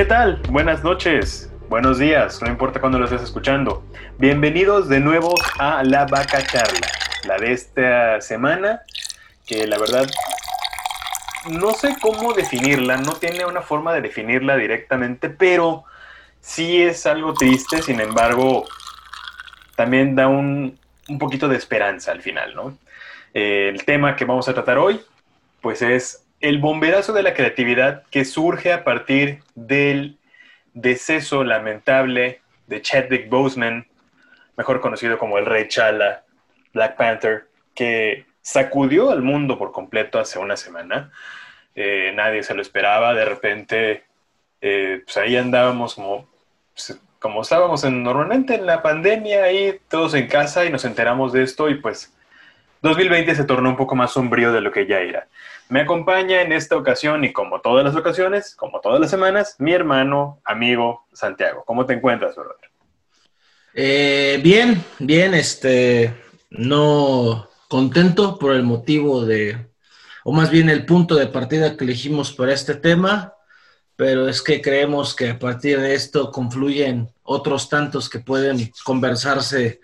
¿Qué tal? Buenas noches, buenos días, no importa cuándo lo estés escuchando. Bienvenidos de nuevo a La Vaca Charla, la de esta semana, que la verdad no sé cómo definirla, no tiene una forma de definirla directamente, pero sí es algo triste, sin embargo, también da un, un poquito de esperanza al final, ¿no? Eh, el tema que vamos a tratar hoy, pues es el bomberazo de la creatividad que surge a partir del deceso lamentable de Chadwick Boseman, mejor conocido como el Rey Chala, Black Panther, que sacudió al mundo por completo hace una semana. Eh, nadie se lo esperaba, de repente, eh, pues ahí andábamos como, pues, como estábamos en, normalmente en la pandemia, ahí todos en casa y nos enteramos de esto y pues 2020 se tornó un poco más sombrío de lo que ya era. Me acompaña en esta ocasión y como todas las ocasiones, como todas las semanas, mi hermano, amigo Santiago. ¿Cómo te encuentras, brother? Eh, bien, bien, este, no contento por el motivo de, o más bien el punto de partida que elegimos para este tema, pero es que creemos que a partir de esto confluyen otros tantos que pueden conversarse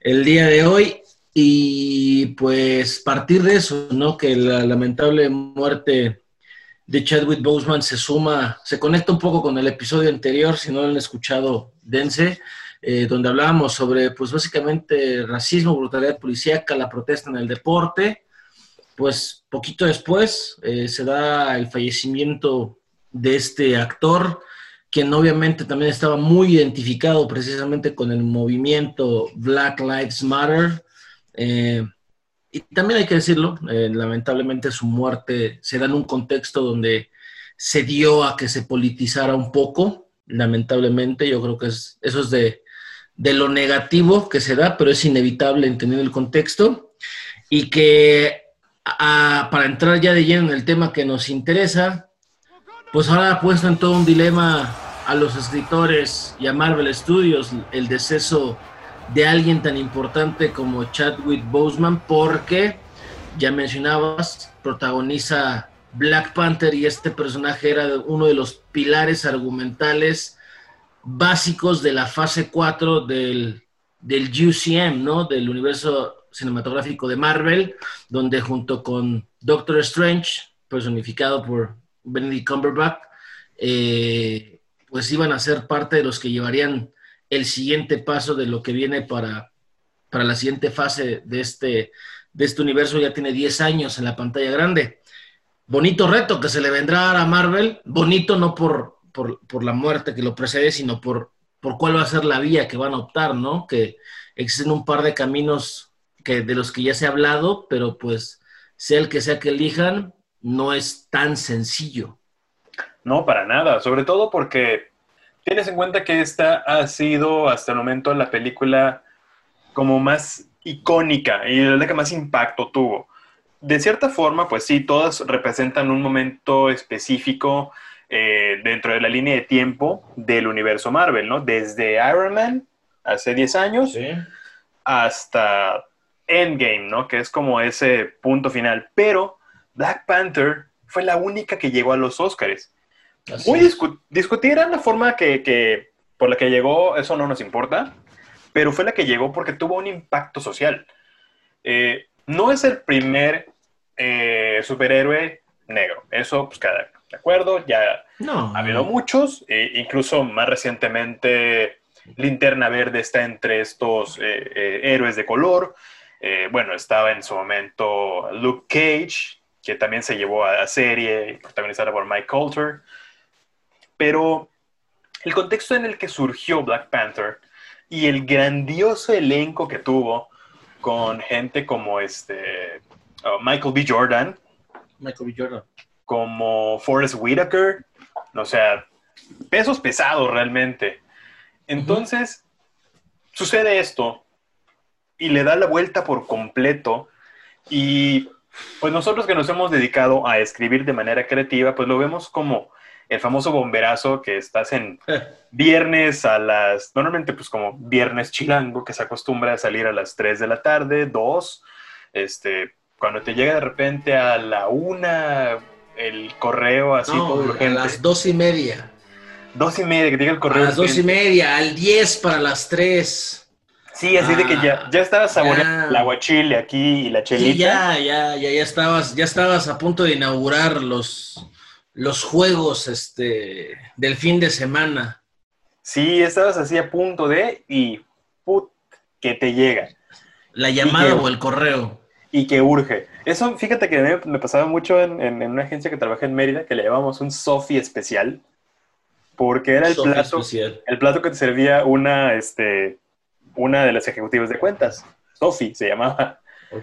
el día de hoy y pues partir de eso, ¿no? Que la lamentable muerte de Chadwick Boseman se suma, se conecta un poco con el episodio anterior, si no lo han escuchado, dense, eh, donde hablábamos sobre, pues básicamente, racismo, brutalidad policíaca, la protesta en el deporte. Pues poquito después eh, se da el fallecimiento de este actor, quien obviamente también estaba muy identificado precisamente con el movimiento Black Lives Matter, eh, y también hay que decirlo, eh, lamentablemente su muerte se da en un contexto donde se dio a que se politizara un poco, lamentablemente, yo creo que es, eso es de, de lo negativo que se da, pero es inevitable entender el contexto. Y que para entrar ya de lleno en el tema que nos interesa, pues ahora ha puesto en todo un dilema a los escritores y a Marvel Studios el deceso de alguien tan importante como Chadwick Boseman, porque ya mencionabas, protagoniza Black Panther y este personaje era uno de los pilares argumentales básicos de la fase 4 del, del UCM, ¿no? Del universo cinematográfico de Marvel, donde junto con Doctor Strange, personificado por Benedict Cumberbatch, eh, pues iban a ser parte de los que llevarían el siguiente paso de lo que viene para, para la siguiente fase de este, de este universo. Ya tiene 10 años en la pantalla grande. Bonito reto que se le vendrá a Marvel. Bonito no por, por, la muerte que lo precede, sino por, por cuál va a ser la vía que van a optar, ¿no? Que existen un par de caminos que, de los que ya se ha hablado, pero pues sea el que sea que elijan, no es tan sencillo. No, para nada, sobre todo porque Tienes en cuenta que esta ha sido hasta el momento la película como más icónica y la que más impacto tuvo. De cierta forma, pues sí, todas representan un momento específico eh, dentro de la línea de tiempo del universo Marvel, ¿no? Desde Iron Man hace 10 años hasta Endgame, ¿no? Que es como ese punto final. Pero Black Panther fue la única que llegó a los Oscars. Muy discutir la forma que, por la que llegó, eso no nos importa, pero fue la que llegó porque tuvo un impacto social. Eh, no es el primer eh, superhéroe negro, eso, pues, cada, de acuerdo, ya ha habido muchos, e incluso más recientemente Linterna Verde está entre estos eh, héroes de color. bueno, estaba en su momento Luke Cage, que también se llevó a la serie, protagonizada por Mike Coulter. Pero el contexto en el que surgió Black Panther y el grandioso elenco que tuvo con gente como este uh, Michael B. Jordan, Michael B. Jordan, como Forrest Whitaker, o sea, pesos pesados realmente. Entonces, sucede esto y le da la vuelta por completo y pues nosotros que nos hemos dedicado a escribir de manera creativa, pues lo vemos como el famoso bomberazo que estás en viernes a las, normalmente pues como viernes chilango, que se acostumbra a salir a las 3 de la tarde, 2, este, cuando te llega de repente a la una el correo así no, A las dos y media. Dos y media, que diga el correo. A las dos y media, al 10 para las 3. Sí, así de que ya, Ah, ya estabas saboreando el aguachile aquí y la chelita. Sí, ya, ya, ya, ya estabas, ya estabas a punto de inaugurar los, los juegos este, del fin de semana. Sí, estabas así a punto de y put, que te llega La llamada que- o el correo. y que urge. Eso, fíjate que mí me pasaba mucho en, en- en una agencia que trabajé en Mérida que le llamamos un Sofi especial porque era el plato, especial. el plato que te servía una, este, una de las ejecutivas de cuentas. Sofi se llamaba.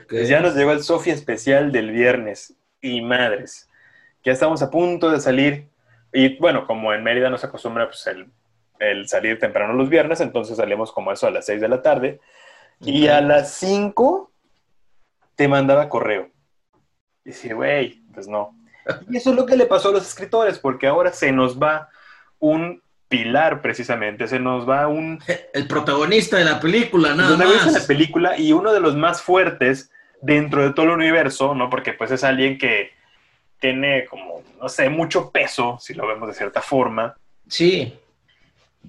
Pues ya nos llegó el Sofi especial del viernes. Y madres, ya estamos a punto de salir. Y bueno, como en Mérida no se acostumbra pues, el, el salir temprano los viernes, entonces salimos como eso a las 6 de la tarde. Y a las 5 te mandaba correo. Y decía, güey, pues no. Y eso es lo que le pasó a los escritores, porque ahora se nos va un pilar precisamente, se nos va un El protagonista de la película, nada ves en la más. película y uno de los más fuertes dentro de todo el universo, ¿no? Porque pues es alguien que tiene como, no sé, mucho peso, si lo vemos de cierta forma. Sí,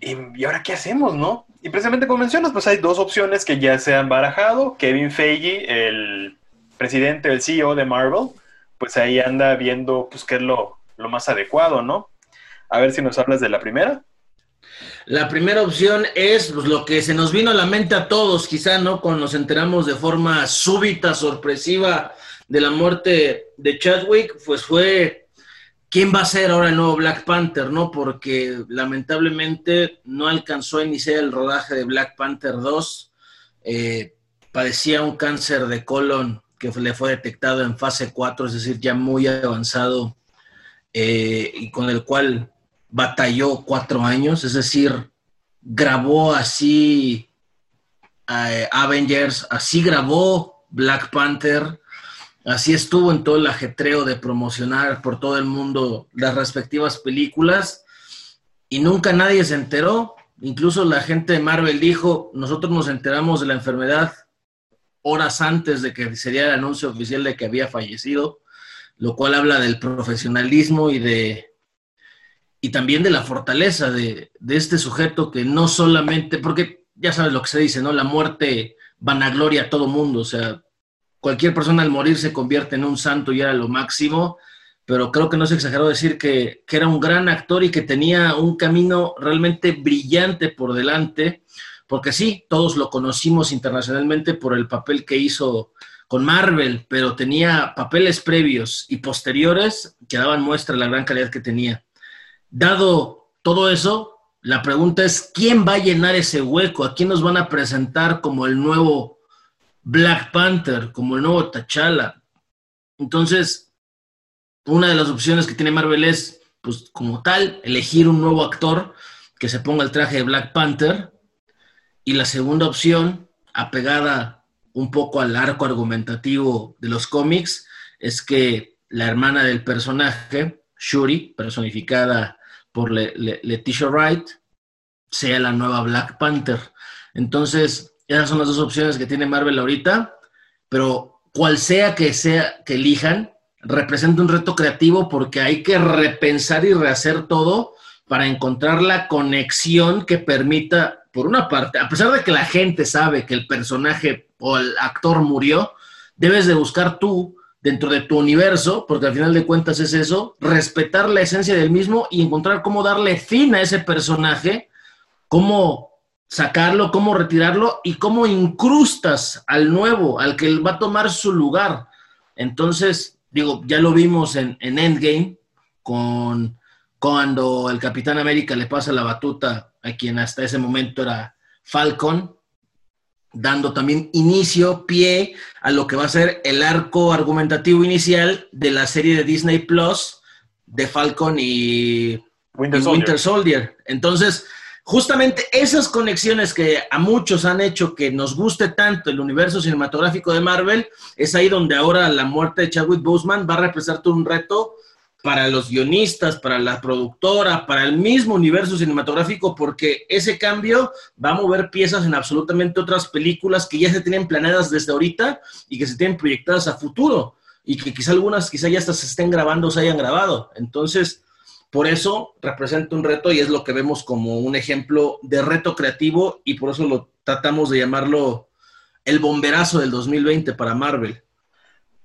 ¿Y, y ahora qué hacemos, no? Y precisamente como mencionas, pues hay dos opciones que ya se han barajado. Kevin Feige, el presidente, el CEO de Marvel, pues ahí anda viendo pues qué es lo, lo más adecuado, ¿no? A ver si nos hablas de la primera. La primera opción es pues, lo que se nos vino a la mente a todos, quizá, ¿no? Cuando nos enteramos de forma súbita, sorpresiva de la muerte de Chadwick, pues fue quién va a ser ahora el nuevo Black Panther, ¿no? Porque lamentablemente no alcanzó a iniciar el rodaje de Black Panther 2. Eh, padecía un cáncer de colon que le fue detectado en fase 4, es decir, ya muy avanzado, eh, y con el cual batalló cuatro años, es decir, grabó así eh, Avengers, así grabó Black Panther, así estuvo en todo el ajetreo de promocionar por todo el mundo las respectivas películas y nunca nadie se enteró. Incluso la gente de Marvel dijo, nosotros nos enteramos de la enfermedad horas antes de que sería el anuncio oficial de que había fallecido, lo cual habla del profesionalismo y de y también de la fortaleza de, de, este sujeto que no solamente, porque ya sabes lo que se dice, ¿no? La muerte vanagloria a todo mundo, o sea, cualquier persona al morir se convierte en un santo y era lo máximo, pero creo que no es exagerado decir que, que era un gran actor y que tenía un camino realmente brillante por delante, porque sí, todos lo conocimos internacionalmente por el papel que hizo con Marvel, pero tenía papeles previos y posteriores que daban muestra de la gran calidad que tenía. Dado todo eso, la pregunta es, ¿quién va a llenar ese hueco? ¿A quién nos van a presentar como el nuevo Black Panther, como el nuevo T'Challa? Entonces, una de las opciones que tiene Marvel es, pues como tal, elegir un nuevo actor que se ponga el traje de Black Panther. Y la segunda opción, apegada un poco al arco argumentativo de los cómics, es que la hermana del personaje, Shuri, personificada por Le Le Leticia Wright, sea la nueva Black Panther. Entonces, esas son las dos opciones que tiene Marvel ahorita, pero cual sea que sea que elijan, representa un reto creativo porque hay que repensar y rehacer todo para encontrar la conexión que permita, por una parte, a pesar de que la gente sabe que el personaje o el actor murió, debes de buscar tú dentro de tu universo, porque al final de cuentas es eso, respetar la esencia del mismo y encontrar cómo darle fin a ese personaje, cómo sacarlo, cómo retirarlo y cómo incrustas al nuevo, al que va a tomar su lugar. Entonces, digo, ya lo vimos en, en Endgame, con cuando el Capitán América le pasa la batuta a quien hasta ese momento era Falcon, dando también inicio, pie a lo que va a ser el arco argumentativo inicial de la serie de Disney Plus de Falcon y Winter y Soldier. Winter Soldier. Entonces, justamente esas conexiones que a muchos han hecho que nos guste tanto el universo cinematográfico de Marvel, es ahí donde ahora la muerte de Chadwick Boseman va a representar un reto para los guionistas, para la productora, para el mismo universo cinematográfico, porque ese cambio va a mover piezas en absolutamente otras películas que ya se tienen planeadas desde ahorita y que se tienen proyectadas a futuro y que quizá algunas quizá ya hasta se estén grabando o se hayan grabado. Entonces, por eso representa un reto y es lo que vemos como un ejemplo de reto creativo y por eso lo tratamos de llamarlo el bomberazo del 2020 para Marvel.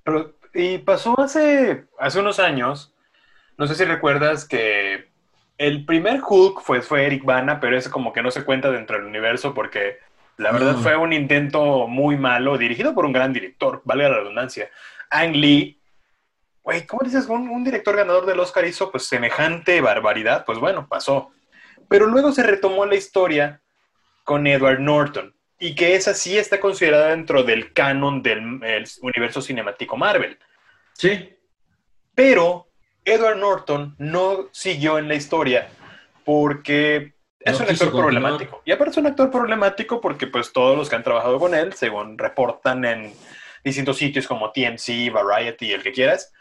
Pero, y pasó hace, hace unos años, no sé si recuerdas que el primer Hulk fue, fue Eric Bana, pero ese como que no se cuenta dentro del universo porque la verdad fue un intento muy malo, dirigido por un gran director, vale la redundancia. Ang Lee, güey, ¿cómo dices? Un, un director ganador del Oscar hizo pues semejante barbaridad, pues bueno, pasó. Pero luego se retomó la historia con Edward Norton, y que esa sí está considerada dentro del canon del universo cinemático Marvel. Sí. Pero Edward Norton no siguió en la historia porque es un actor problemático. Y aparte es un actor problemático porque pues todos los que han trabajado con él, según reportan en distintos sitios como TMC, Variety, el que quieras,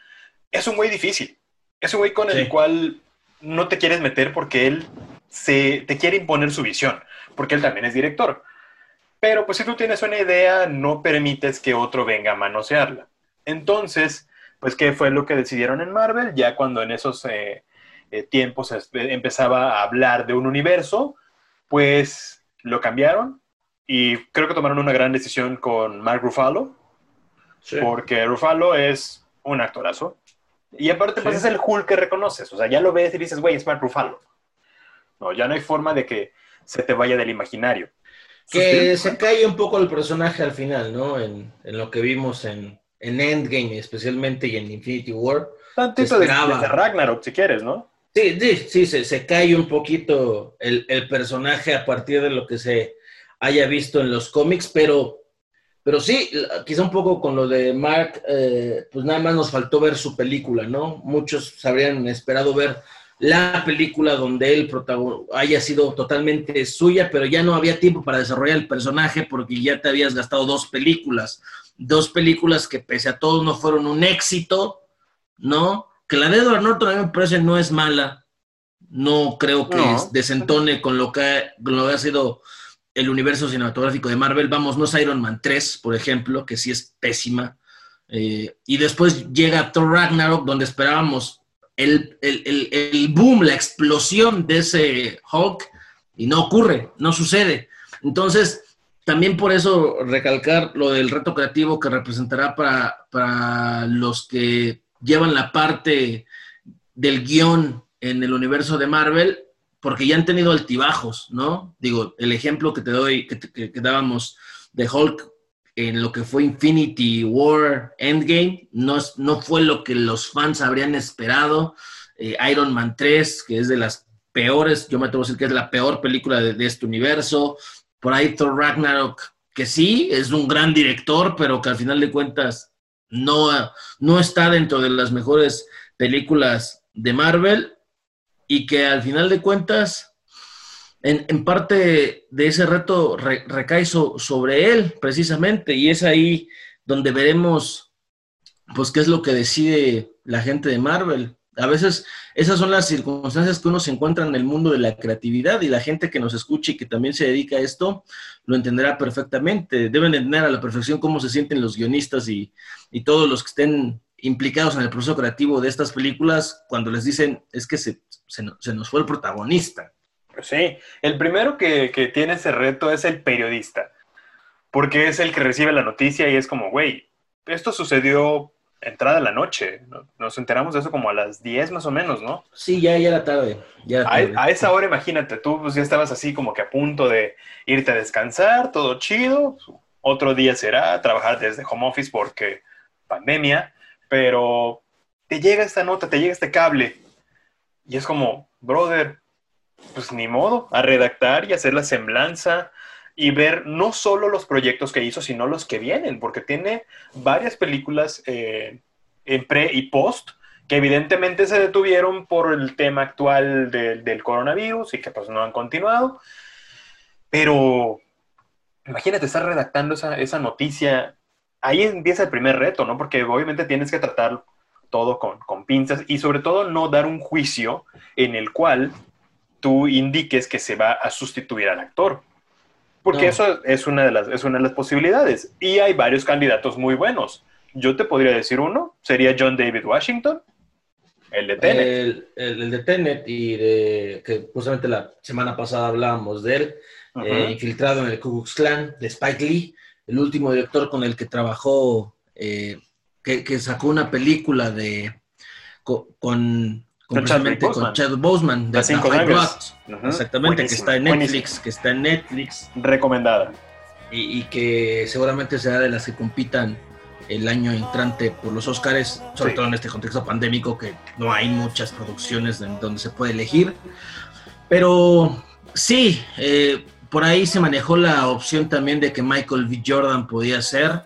es un güey difícil. Es un güey con el cual no te quieres meter porque él se, te quiere imponer su visión, porque él también es director. Pero pues si tú tienes una idea, no permites que otro venga a manosearla. Entonces, pues, ¿qué fue lo que decidieron en Marvel? Ya cuando en esos eh, eh, tiempos empezaba a hablar de un universo, pues lo cambiaron y creo que tomaron una gran decisión con Mark Ruffalo, porque Ruffalo es un actorazo. Y aparte, pues es el Hulk que reconoces. O sea, ya lo ves y dices, güey, es Mark Ruffalo. No, ya no hay forma de que se te vaya del imaginario. Que se cae un poco el personaje al final, ¿no? En, lo que vimos en, Endgame, especialmente, y en Infinity War. Tantito de, de, Ragnarok, si quieres, ¿no? Sí, sí, sí, se, se cae un poquito el, personaje a partir de lo que se haya visto en los cómics, pero, pero sí, quizá un poco con lo de Mark, eh, pues nada más nos faltó ver su película, ¿no? Muchos habrían esperado ver la película donde él haya sido totalmente suya, pero ya no había tiempo para desarrollar el personaje porque ya te habías gastado dos películas, dos películas que pese a todo no fueron un éxito, ¿no? Que la de Edward Norton a mí me parece no es mala, no creo que desentone con lo que, lo ha sido el universo cinematográfico de Marvel. Vamos, no es Iron Man 3, por ejemplo, que sí es pésima. Eh, y después llega Thor Ragnarok, donde esperábamos el, boom, la explosión de ese Hulk y no ocurre, no sucede. Entonces, también por eso recalcar lo del reto creativo que representará para, para los que llevan la parte del guion en el universo de Marvel, porque ya han tenido altibajos, ¿no? Digo, el ejemplo que te doy, que, que dábamos de Hulk en lo que fue Infinity War Endgame, no, no fue lo que los fans habrían esperado. Eh, Iron Man 3, que es de las peores, yo me atrevo a decir que es la peor película de, este universo. Por ahí Thor Ragnarok, que sí, es un gran director, pero que al final de cuentas no, no está dentro de las mejores películas de Marvel y que al final de cuentas en, parte de ese reto recae sobre él, precisamente, y es ahí donde veremos, pues, qué es lo que decide la gente de Marvel. A veces esas son las circunstancias que uno se encuentra en el mundo de la creatividad y la gente que nos escuche y que también se dedica a esto lo entenderá perfectamente. Deben entender a la perfección cómo se sienten los guionistas y, todos los que estén implicados en el proceso creativo de estas películas cuando les dicen es que se nos fue el protagonista. Sí, el primero que, tiene ese reto es el periodista, porque es el que recibe la noticia y es como, güey, esto sucedió entrada de la noche, nos enteramos de eso como a las 10 más o menos, ¿no? Sí, ya, ya era tarde. Ya A, esa hora, imagínate, tú pues, ya estabas así como que a punto de irte a descansar, todo chido, otro día será trabajar desde home office porque pandemia, pero te llega esta nota, te llega este cable y es como, brother, pues ni modo, a redactar y hacer la semblanza y ver no solo los proyectos que hizo, sino los que vienen, porque tiene varias películas eh, en pre y post que evidentemente se detuvieron por el tema actual del coronavirus y que pues no han continuado. Pero imagínate estar redactando esa, esa noticia. Ahí empieza el primer reto, ¿no? Porque obviamente tienes que tratar todo con, con pinzas y sobre todo no dar un juicio en el cual tú indiques que se va a sustituir al actor. Porque eso es una, de las, es una de las posibilidades. Y hay varios candidatos muy buenos. Yo te podría decir uno, sería John David Washington. El de Tenet. El, el- el de Tenet y de que justamente la semana pasada hablábamos de él, eh, infiltrado en el Ku Klux Klan de Spike Lee, el último director con el que trabajó, eh, que, que sacó una película de co- con, con, Con con Boseman. De cinco sangres. Blood, Ujú. exactamente, que está en Netflix, que está en Netflix Recomendada. y, y que seguramente será de las que compitan el año entrante por los Oscars, sobre Sí. todo en este contexto pandémico que no hay muchas producciones en donde se puede elegir. Pero sí, eh, por ahí se manejó la opción también de que Michael B. Jordan podía ser.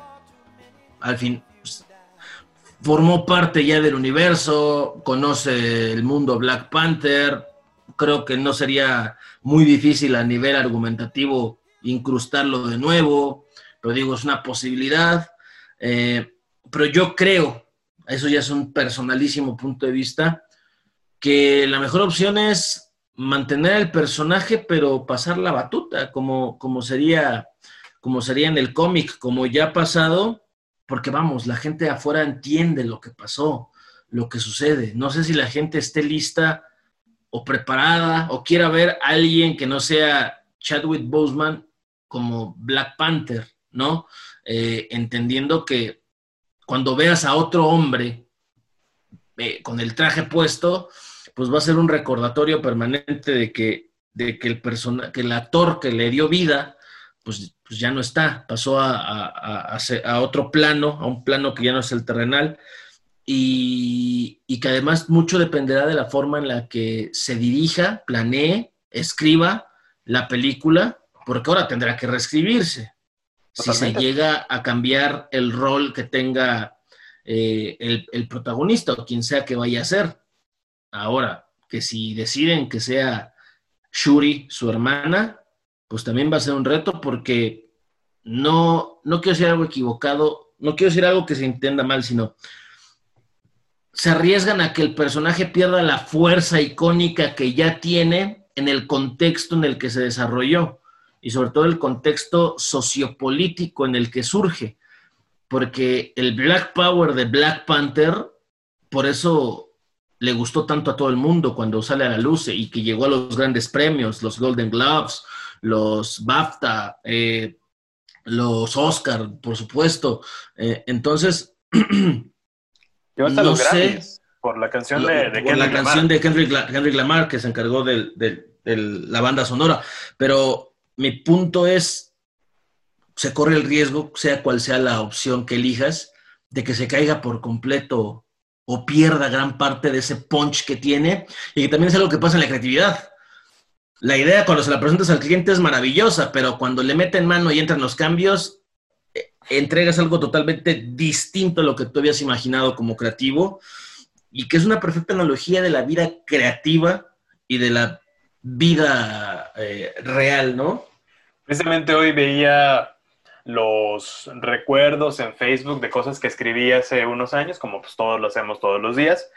Al fin, formó parte ya del universo, conoce el mundo Black Panther. Creo que no sería muy difícil a nivel argumentativo incrustarlo de nuevo, pero digo, es una posibilidad. Eh, pero yo creo, eso ya es un personalísimo punto de vista, que la mejor opción es mantener el personaje, pero pasar la batuta, como, como, sería, como sería en el cómic, como ya ha pasado, porque vamos, la gente afuera entiende lo que pasó, lo que sucede. No sé si la gente esté lista o preparada o quiera ver a alguien que no sea Chadwick Boseman como Black Panther, ¿no? Eh, entendiendo que cuando veas a otro hombre eh, con el traje puesto, pues va a ser un recordatorio permanente de que, de que el persona, que el actor que le dio vida, pues, pues ya no está, pasó a, a, a, a, otro plano, a un plano que ya no es el terrenal, y, y que además mucho dependerá de la forma en la que se dirija, planee, escriba la película, porque ahora tendrá que reescribirse. Totalmente. Si se llega a cambiar el rol que tenga eh, el, el, protagonista o quien sea que vaya a ser. Ahora, que si deciden que sea Shuri su hermana, pues también va a ser un reto porque no, no quiero decir algo equivocado, no quiero decir algo que se entienda mal, sino se arriesgan a que el personaje pierda la fuerza icónica que ya tiene en el contexto en el que se desarrolló y sobre todo el contexto sociopolítico en el que surge, porque el Black Power de Black Panther, por eso le gustó tanto a todo el mundo cuando sale a la luz y que llegó a los grandes premios, los Golden Globes, los BAFTA, eh, los Oscar, por supuesto. Eh, entonces, Yo hasta no los sé. Por la canción de, de por la canción de Henry Lamar que se encargó de la banda sonora. Pero mi punto es, se corre el riesgo, sea cual sea la opción que elijas, de que se caiga por completo o pierda gran parte de ese punch que tiene y que también es algo que pasa en la creatividad. La idea cuando se la presentas al cliente es maravillosa, pero cuando le meten mano y entran los cambios, eh, entregas algo totalmente distinto a lo que tú habías imaginado como creativo y que es una perfecta analogía de la vida creativa y de la vida eh, real, ¿no? Precisamente hoy veía los recuerdos en Facebook de cosas que escribí hace unos años, como pues todos lo hacemos todos los días.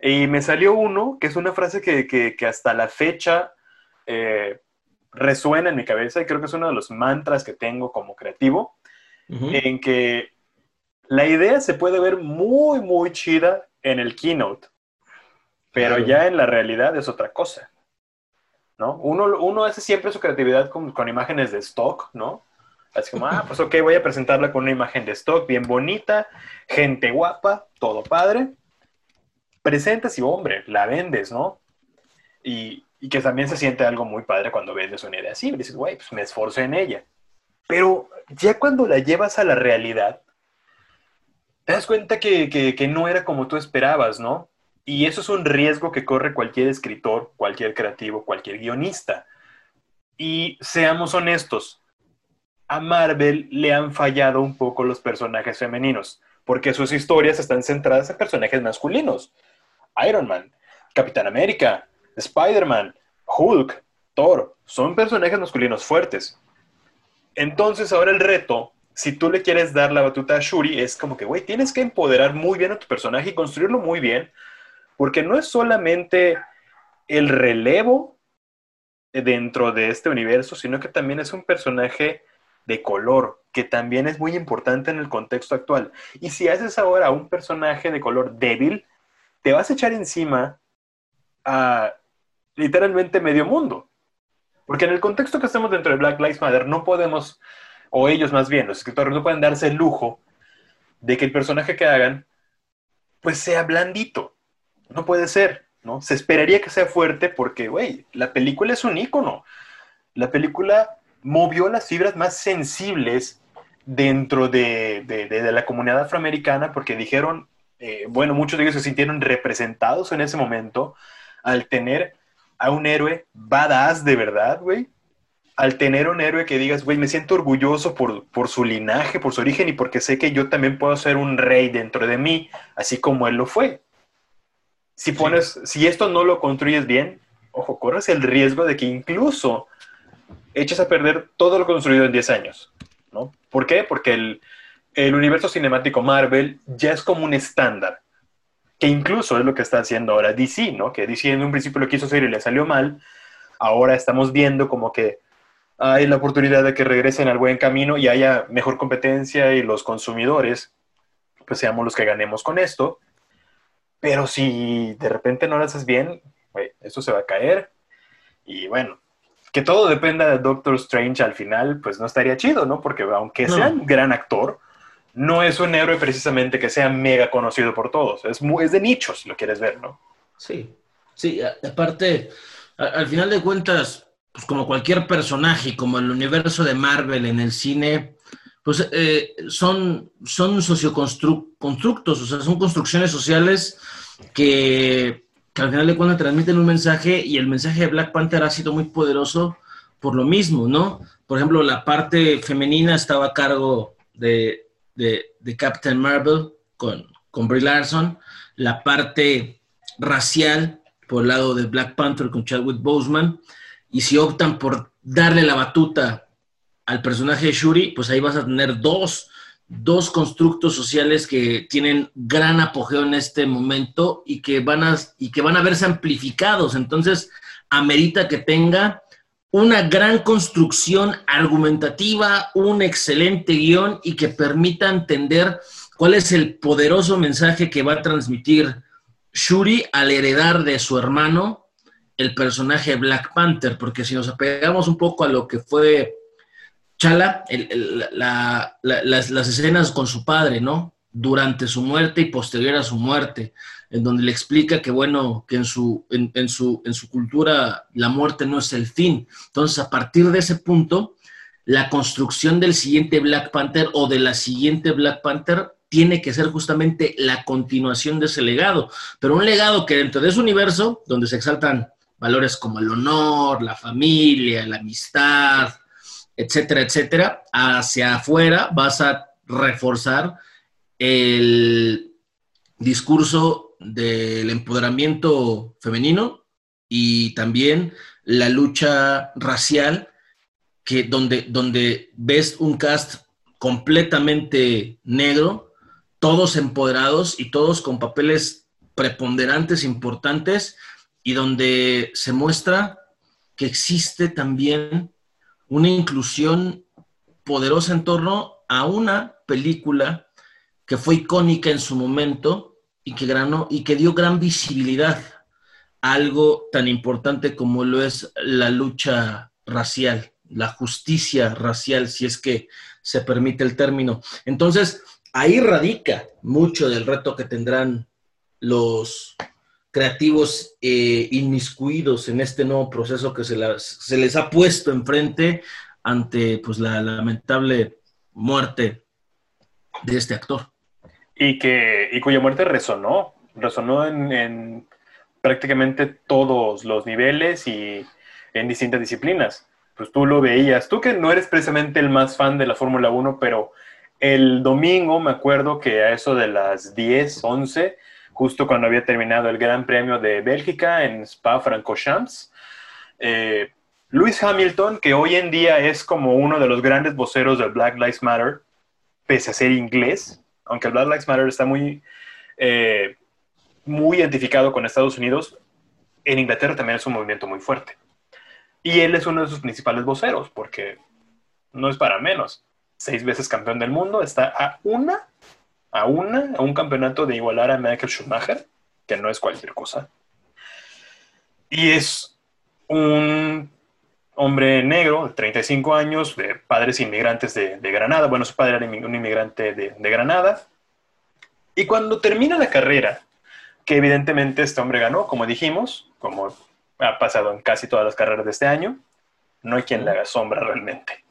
Y me salió uno, que es una frase que, que, que hasta la fecha eh, resuena en mi cabeza y creo que es uno de los mantras que tengo como creativo, en que la idea se puede ver muy, muy chida en el keynote, pero Claro. ya en la realidad es otra cosa. ¿no? Uno, uno hace siempre su creatividad con, con imágenes de stock, ¿no? Así como, ah, pues ok, voy a presentarla con una imagen de stock bien bonita, gente guapa, todo padre. Presentas y, hombre, la vendes, ¿no? Y, y que también se siente algo muy padre cuando vendes una idea así. y Dices, güey, pues me esforcé en ella. Pero ya cuando la llevas a la realidad, te das cuenta que, que, que no era como tú esperabas, ¿no? Y eso es un riesgo que corre cualquier escritor, cualquier creativo, cualquier guionista. Y seamos honestos, a Marvel le han fallado un poco los personajes femeninos, porque sus historias están centradas en personajes masculinos. Iron Man, Capitán América, Spider-Man, Hulk, Thor, son personajes masculinos fuertes. Entonces ahora el reto, si tú le quieres dar la batuta a Shuri, es como que, güey, tienes que empoderar muy bien a tu personaje y construirlo muy bien, porque no es solamente el relevo dentro de este universo, sino que también es un personaje de color, que también es muy importante en el contexto actual. Y si haces ahora un personaje de color débil, te vas a echar encima a literalmente medio mundo. Porque en el contexto que estamos dentro de Black Lives Matter, no podemos, o ellos más bien, los escritores no pueden darse el lujo de que el personaje que hagan, pues sea blandito. No puede ser, ¿no? Se esperaría que sea fuerte porque, güey, la película es un ícono. La película movió las fibras más sensibles dentro de, la comunidad afroamericana porque dijeron, eh, bueno, muchos de ellos se sintieron representados en ese momento al tener a un héroe badass de verdad, güey. Al tener un héroe que digas, güey, me siento orgulloso por, por su linaje, por su origen y porque sé que yo también puedo ser un rey dentro de mí, así como él lo fue. Si pones, si esto no lo construyes bien, ojo, corres el riesgo de que incluso eches a perder todo lo construido en 10 años, ¿no? ¿Por qué? Porque el, el universo cinemático Marvel ya es como un estándar que incluso es lo que está haciendo ahora DC, ¿no? Que DC en un principio lo quiso hacer y le salió mal. Ahora estamos viendo como que hay la oportunidad de que regresen al buen camino y haya mejor competencia y los consumidores, pues seamos los que ganemos con esto. Pero si de repente no lo haces bien, esto se va a caer. Y bueno, que todo dependa de Doctor Strange al final, pues no estaría chido, ¿no? Porque aunque sea un gran actor, no es un héroe precisamente que sea mega conocido por todos. Es, muy, es de nichos, si lo quieres ver, ¿no? Sí, sí, aparte, al final de cuentas, pues como cualquier personaje, como el universo de Marvel en el cine, pues eh, son, son socioconstructos, o sea, son construcciones sociales que, que al final de cuentas transmiten un mensaje y el mensaje de Black Panther ha sido muy poderoso por lo mismo, ¿no? Por ejemplo, la parte femenina estaba a cargo de, de, Captain Marvel con, con Brie Larson, la parte racial por el lado de Black Panther con Chadwick Boseman, y si optan por darle la batuta al personaje de Shuri, pues ahí vas a tener dos, dos constructos sociales que tienen gran apogeo en este momento y que van a, y que van a verse amplificados. Entonces, amerita que tenga una gran construcción argumentativa, un excelente guion y que permita entender cuál es el poderoso mensaje que va a transmitir Shuri al heredar de su hermano el personaje Black Panther, porque si nos apegamos un poco a lo que fue Chala, las, escenas con su padre, ¿no? Durante su muerte y posterior a su muerte en donde le explica que, bueno, que en su, en, su, en su cultura la muerte no es el fin. Entonces, a partir de ese punto, la construcción del siguiente Black Panther o de la siguiente Black Panther tiene que ser justamente la continuación de ese legado, pero un legado que dentro de ese universo, donde se exaltan valores como el honor, la familia, la amistad, etcétera, etcétera, hacia afuera vas a reforzar el discurso del empoderamiento femenino y también la lucha racial, que donde, donde ves un cast completamente negro, todos empoderados y todos con papeles preponderantes, importantes, y donde se muestra que existe también una inclusión poderosa en torno a una película que fue icónica en su momento, y que, granó, y que dio gran visibilidad a algo tan importante como lo es la lucha racial, la justicia racial, si es que se permite el término. Entonces, ahí radica mucho del reto que tendrán los creativos eh, inmiscuidos en este nuevo proceso que se, se les ha puesto enfrente ante pues, la lamentable muerte de este actor y, que, y cuya muerte resonó, resonó en, prácticamente todos los niveles y en distintas disciplinas. Pues tú lo veías, tú que no eres precisamente el más fan de la Fórmula 1, pero el domingo me acuerdo que a eso de las 10, 11, justo cuando había terminado el Gran Premio de Bélgica en Spa-Francorchamps, eh, Lewis Hamilton, que hoy en día es como uno de los grandes voceros del Black Lives Matter, pese a ser inglés, aunque el Black Lives Matter está muy, eh, muy identificado con Estados Unidos, en Inglaterra también es un movimiento muy fuerte. Y él es uno de sus principales voceros, porque no es para menos. Seis veces campeón del mundo, está a una, a una, a un campeonato de igualar a Michael Schumacher. que no es cualquier cosa. Y es un hombre negro de 35 años, de padres inmigrantes de, Granada. Bueno, su padre era un inmigrante de, de, Granada. Y cuando termina la carrera, que evidentemente este hombre ganó, como dijimos, como ha pasado en casi todas las carreras de este año, no hay quien le haga sombra realmente.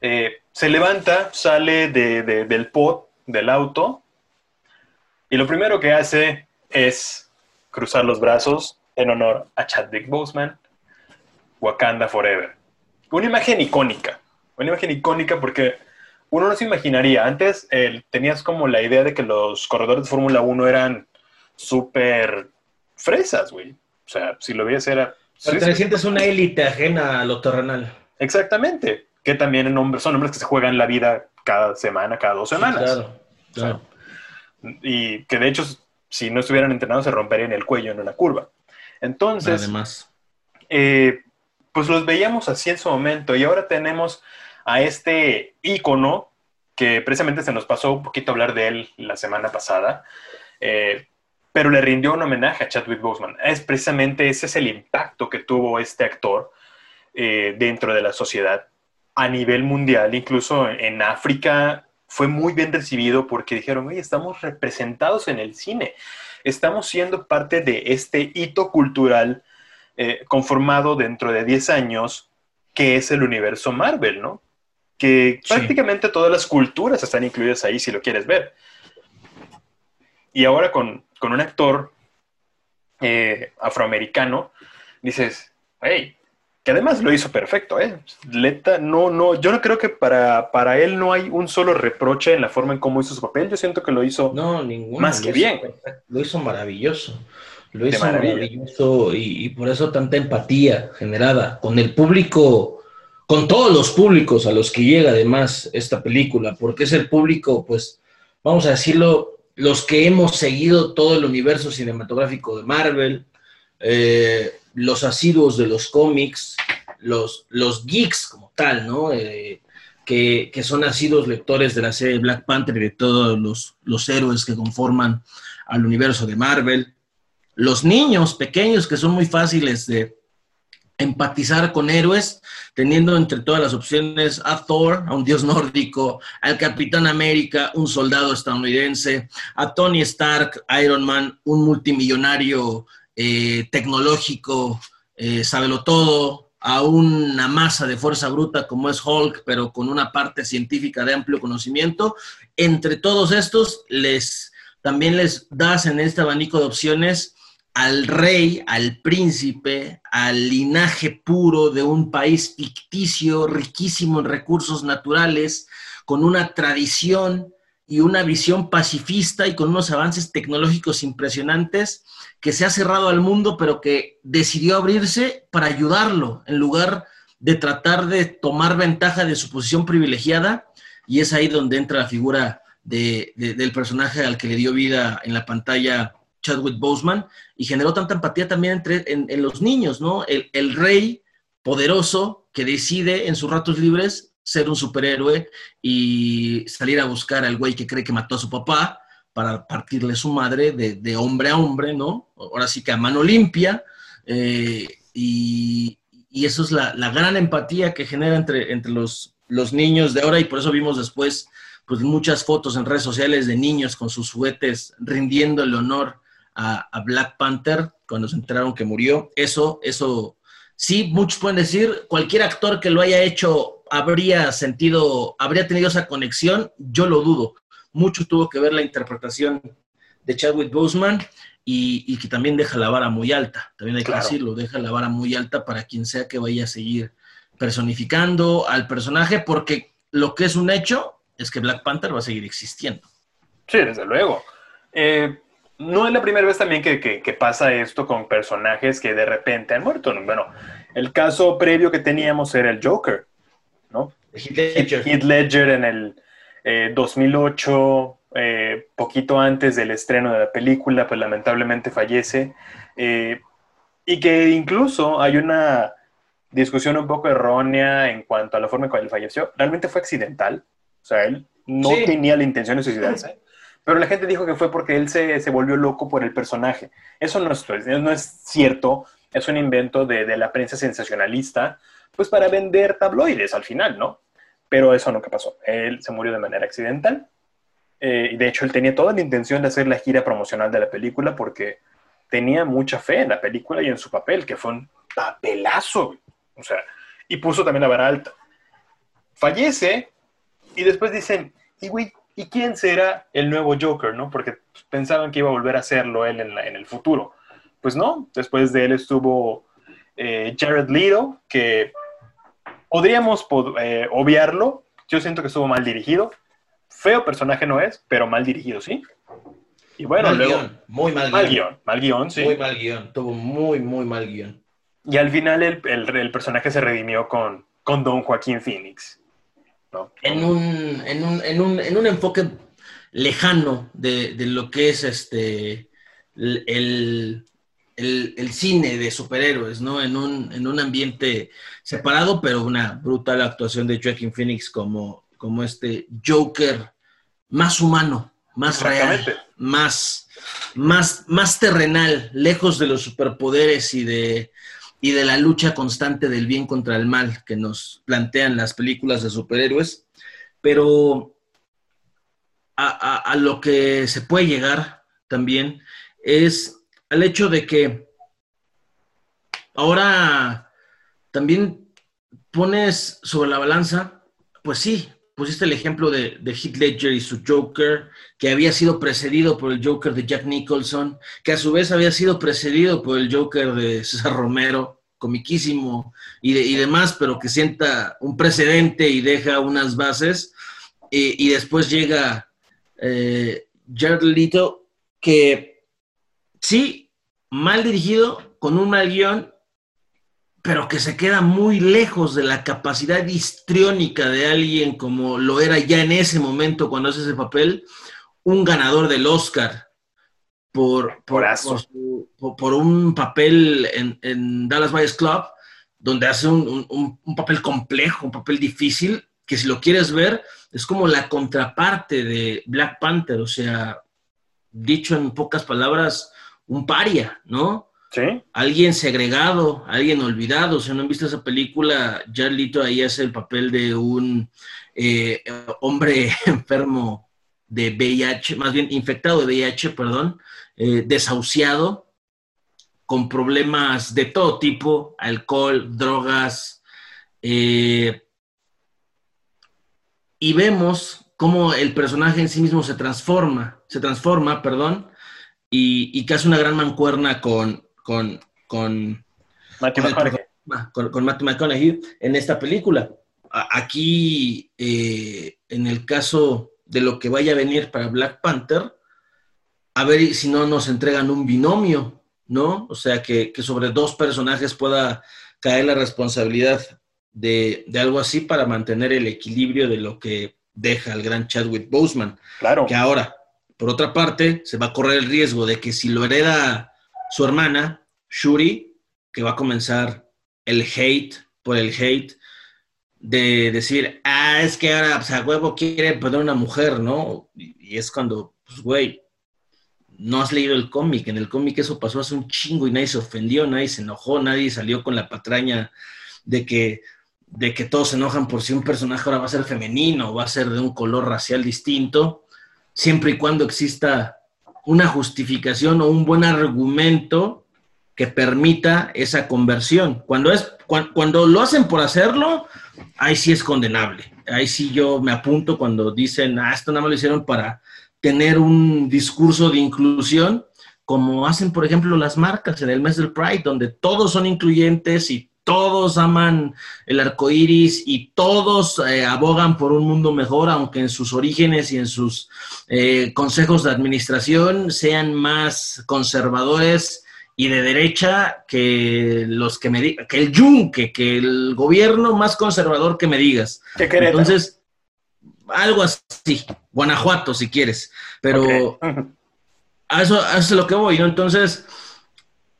Eh, se levanta, sale del pot del auto y lo primero que hace es cruzar los brazos en honor a Chadwick Boseman, Wakanda Forever. Una imagen icónica, una imagen icónica porque uno no se imaginaría, antes tenías como la idea de que los corredores de Fórmula 1 eran súper fresas, güey. O sea, si lo veías era... Pero te sientes una élite ajena a lo terrenal. Exactamente. Que también son hombres que se juegan la vida cada semana, cada dos semanas. claro, claro. y que de hecho, si no estuvieran entrenados, se romperían el cuello en una curva. Entonces, además, eh, pues los veíamos así en su momento. Y ahora tenemos a este ícono que precisamente se nos pasó un poquito hablar de él la semana pasada. Eh, pero le rindió un homenaje a Chadwick Boseman. Es precisamente ese es el impacto que tuvo este actor eh, dentro de la sociedad a nivel mundial, incluso en África fue muy bien recibido porque dijeron, oye, estamos representados en el cine, estamos siendo parte de este hito cultural eh, conformado dentro de 10 años, que es el universo Marvel, ¿no? Que prácticamente todas las culturas están incluidas ahí, si lo quieres ver. Y ahora con, con un actor eh, afroamericano, dices, hey, que además lo hizo perfecto, ¿eh? Leta, no, no, yo no creo que para, para él no hay un solo reproche en la forma en cómo hizo su papel, yo siento que lo hizo no, más que bien. Lo hizo maravilloso, lo hizo maravilloso y, y por eso tanta empatía generada con el público, con todos los públicos a los que llega además esta película, porque es el público, pues, vamos a decirlo, los que hemos seguido todo el universo cinematográfico de Marvel, eh, los asiduos de los cómics, los, los geeks como tal, ¿no? Eh, que, son asiduos lectores de la serie Black Panther y de todos los, los héroes que conforman al universo de Marvel. Los niños pequeños que son muy fáciles de, empatizar con héroes, teniendo entre todas las opciones a Thor, a un dios nórdico, al Capitán América, un soldado estadounidense, a Tony Stark, Iron Man, un multimillonario eh, tecnológico, eh, sábelo todo, a una masa de fuerza bruta como es Hulk, pero con una parte científica de amplio conocimiento. Entre todos estos, les también les das en este abanico de opciones al rey, al príncipe, al linaje puro de un país ficticio, riquísimo en recursos naturales, con una tradición y una visión pacifista y con unos avances tecnológicos impresionantes, que se ha cerrado al mundo, pero que decidió abrirse para ayudarlo, en lugar de tratar de tomar ventaja de su posición privilegiada, y es ahí donde entra la figura del personaje al que le dio vida en la pantalla Chadwick Boseman y generó tanta empatía también entre, en, los niños, ¿no? El, rey poderoso que decide en sus ratos libres ser un superhéroe y salir a buscar al güey que cree que mató a su papá para partirle su madre de, hombre a hombre, ¿no? Ahora sí que a mano limpia. Eh, y, eso es la, gran empatía que genera entre, entre los, los niños de ahora y por eso vimos después pues muchas fotos en redes sociales de niños con sus juguetes rindiendo el honor a, Black Panther cuando se enteraron que murió. Eso, eso, sí, muchos pueden decir, cualquier actor que lo haya hecho habría sentido, habría tenido esa conexión, yo lo dudo. Mucho tuvo que ver la interpretación de Chadwick Boseman y, que también deja la vara muy alta, también hay que decirlo, deja la vara muy alta para quien sea que vaya a seguir personificando al personaje, porque lo que es un hecho es que Black Panther va a seguir existiendo. Sí, desde luego. Eh, no es la primera vez también que, pasa esto con personajes que de repente han muerto. Bueno, el caso previo que teníamos era el Joker, ¿no? Heath Ledger. en el 2008, eh, eh, poquito antes del estreno de la película, pues lamentablemente fallece. Eh, y que incluso hay una discusión un poco errónea en cuanto a la forma en que él falleció. Realmente fue accidental. O sea, él no tenía la intención de suicidarse Pero la gente dijo que fue porque él se, se volvió loco por el personaje. Eso no es, no es cierto, es un invento de, de, la prensa sensacionalista, pues para vender tabloides al final, ¿no? Pero eso nunca pasó. Él se murió de manera accidental. Eh, de hecho, él tenía toda la intención de hacer la gira promocional de la película porque tenía mucha fe en la película y en su papel, que fue un papelazo. O sea, y puso también la vara alta. Fallece y después dicen, y güey, ¿y quién será el nuevo Joker, no? Porque pensaban que iba a volver a hacerlo él en, en el futuro. Pues no, después de él estuvo eh, Jared Leto, que podríamos eh, obviarlo. Yo siento que estuvo mal dirigido. Feo personaje no es, pero mal dirigido, ¿sí? Y bueno, mal luego, guion, muy mal, mal guion. Mal guion, sí. Muy mal guion, tuvo muy, muy mal guion. Y al final el, el, el personaje se redimió con, con Don Joaquín Phoenix. ¿No? En, un, en, un, en, un, en un enfoque lejano de, de lo que es este el, el, el, cine de superhéroes, ¿no? En un, en un ambiente separado, pero una brutal actuación de Joaquin Phoenix como, como este Joker más humano, más real, más, más, más terrenal, lejos de los superpoderes y de, y de la lucha constante del bien contra el mal que nos plantean las películas de superhéroes, pero a, lo que se puede llegar también es al hecho de que ahora también pones sobre la balanza, pues sí, pusiste el ejemplo de, de Heath Ledger y su Joker, que había sido precedido por el Joker de Jack Nicholson, que a su vez había sido precedido por el Joker de César Romero, comiquísimo y, de, y demás, pero que sienta un precedente y deja unas bases. Y, y después llega eh, Jared Leto, que sí, mal dirigido, con un mal guion, pero que se queda muy lejos de la capacidad histriónica de alguien como lo era ya en ese momento cuando hace ese papel, un ganador del Oscar por, por, por, un papel en, en, Dallas Buyers Club, donde hace un, un, un, papel complejo, un papel difícil, que si lo quieres ver, es como la contraparte de Black Panther, o sea, dicho en pocas palabras, un paria, ¿no? Alguien segregado, alguien olvidado. Si no han visto esa película, Jarlito ahí hace el papel de un eh, hombre enfermo de VIH, más bien infectado de VIH, perdón, eh, desahuciado, con problemas de todo tipo, alcohol, drogas, eh, y vemos cómo el personaje en sí mismo se transforma, se transforma, perdón, y que hace una gran mancuerna con, con, con, Matthew con, McConaughey. Con, con, Matthew McConaughey en esta película. Aquí, eh, en el caso de lo que vaya a venir para Black Panther, a ver si no nos entregan un binomio, ¿no? O sea, que, que sobre dos personajes pueda caer la responsabilidad de, de, algo así para mantener el equilibrio de lo que deja el gran Chadwick Boseman. Claro. Que ahora, por otra parte, se va a correr el riesgo de que si lo hereda su hermana, Shuri, que va a comenzar el hate por el hate de decir, ah, es que ahora, pues, a huevo quiere poner una mujer, ¿no? Y, y es cuando, pues, güey, no has leído el cómic. En el cómic eso pasó hace un chingo y nadie se ofendió, nadie se enojó, nadie salió con la patraña de que, de que todos se enojan por si un personaje ahora va a ser femenino va a ser de un color racial distinto, siempre y cuando exista una justificación o un buen argumento que permita esa conversión. Cuando, es, cuando, cuando, lo hacen por hacerlo, ahí sí es condenable. Ahí sí yo me apunto cuando dicen, ah, esto nada más lo hicieron para tener un discurso de inclusión, como hacen, por ejemplo, las marcas en el mes del Pride, donde todos son incluyentes y todos aman el arco iris y todos eh, abogan por un mundo mejor, aunque en sus orígenes y en sus eh, consejos de administración sean más conservadores y de derecha que los que me digan, que el yunque, que el gobierno más conservador que me digas. ¿Qué Entonces, algo así, Guanajuato si quieres, pero okay. a, eso, a eso es lo que voy, ¿no? Entonces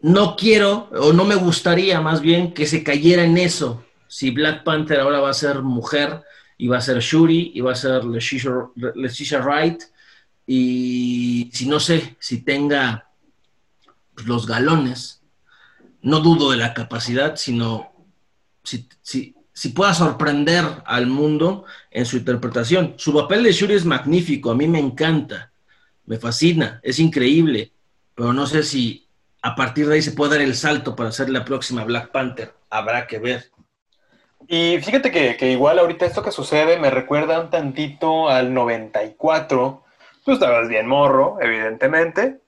no quiero, o no me gustaría más bien que se cayera en eso. Si Black Panther ahora va a ser mujer, y va a ser Shuri, y va a ser Leticia Wright, y si no sé, si tenga los galones, no dudo de la capacidad, sino si, si, si pueda sorprender al mundo en su interpretación. Su papel de Shuri es magnífico, a mí me encanta, me fascina, es increíble, pero no sé si a partir de ahí se puede dar el salto para hacer la próxima Black Panther. Habrá que ver. Y fíjate que, igual ahorita esto que sucede me recuerda un tantito al 94. Tú estabas bien morro, evidentemente,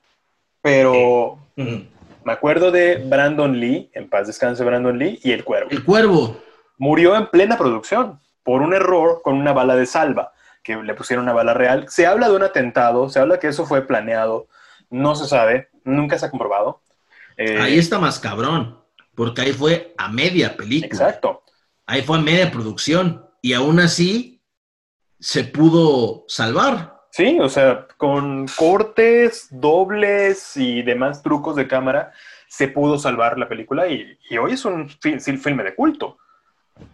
pero me acuerdo de Brandon Lee, en paz descanse Brandon Lee, y El Cuervo. El Cuervo. Murió en plena producción por un error con una bala de salva, que le pusieron una bala real. Se habla de un atentado, se habla que eso fue planeado, no se sabe, nunca se ha comprobado. Eh, ahí está más cabrón, porque ahí fue a media película. Exacto. Ahí fue a media producción y aún así se pudo salvar. Sí, o sea, con cortes, dobles y demás trucos de cámara se pudo salvar la película y, hoy es un filme de culto.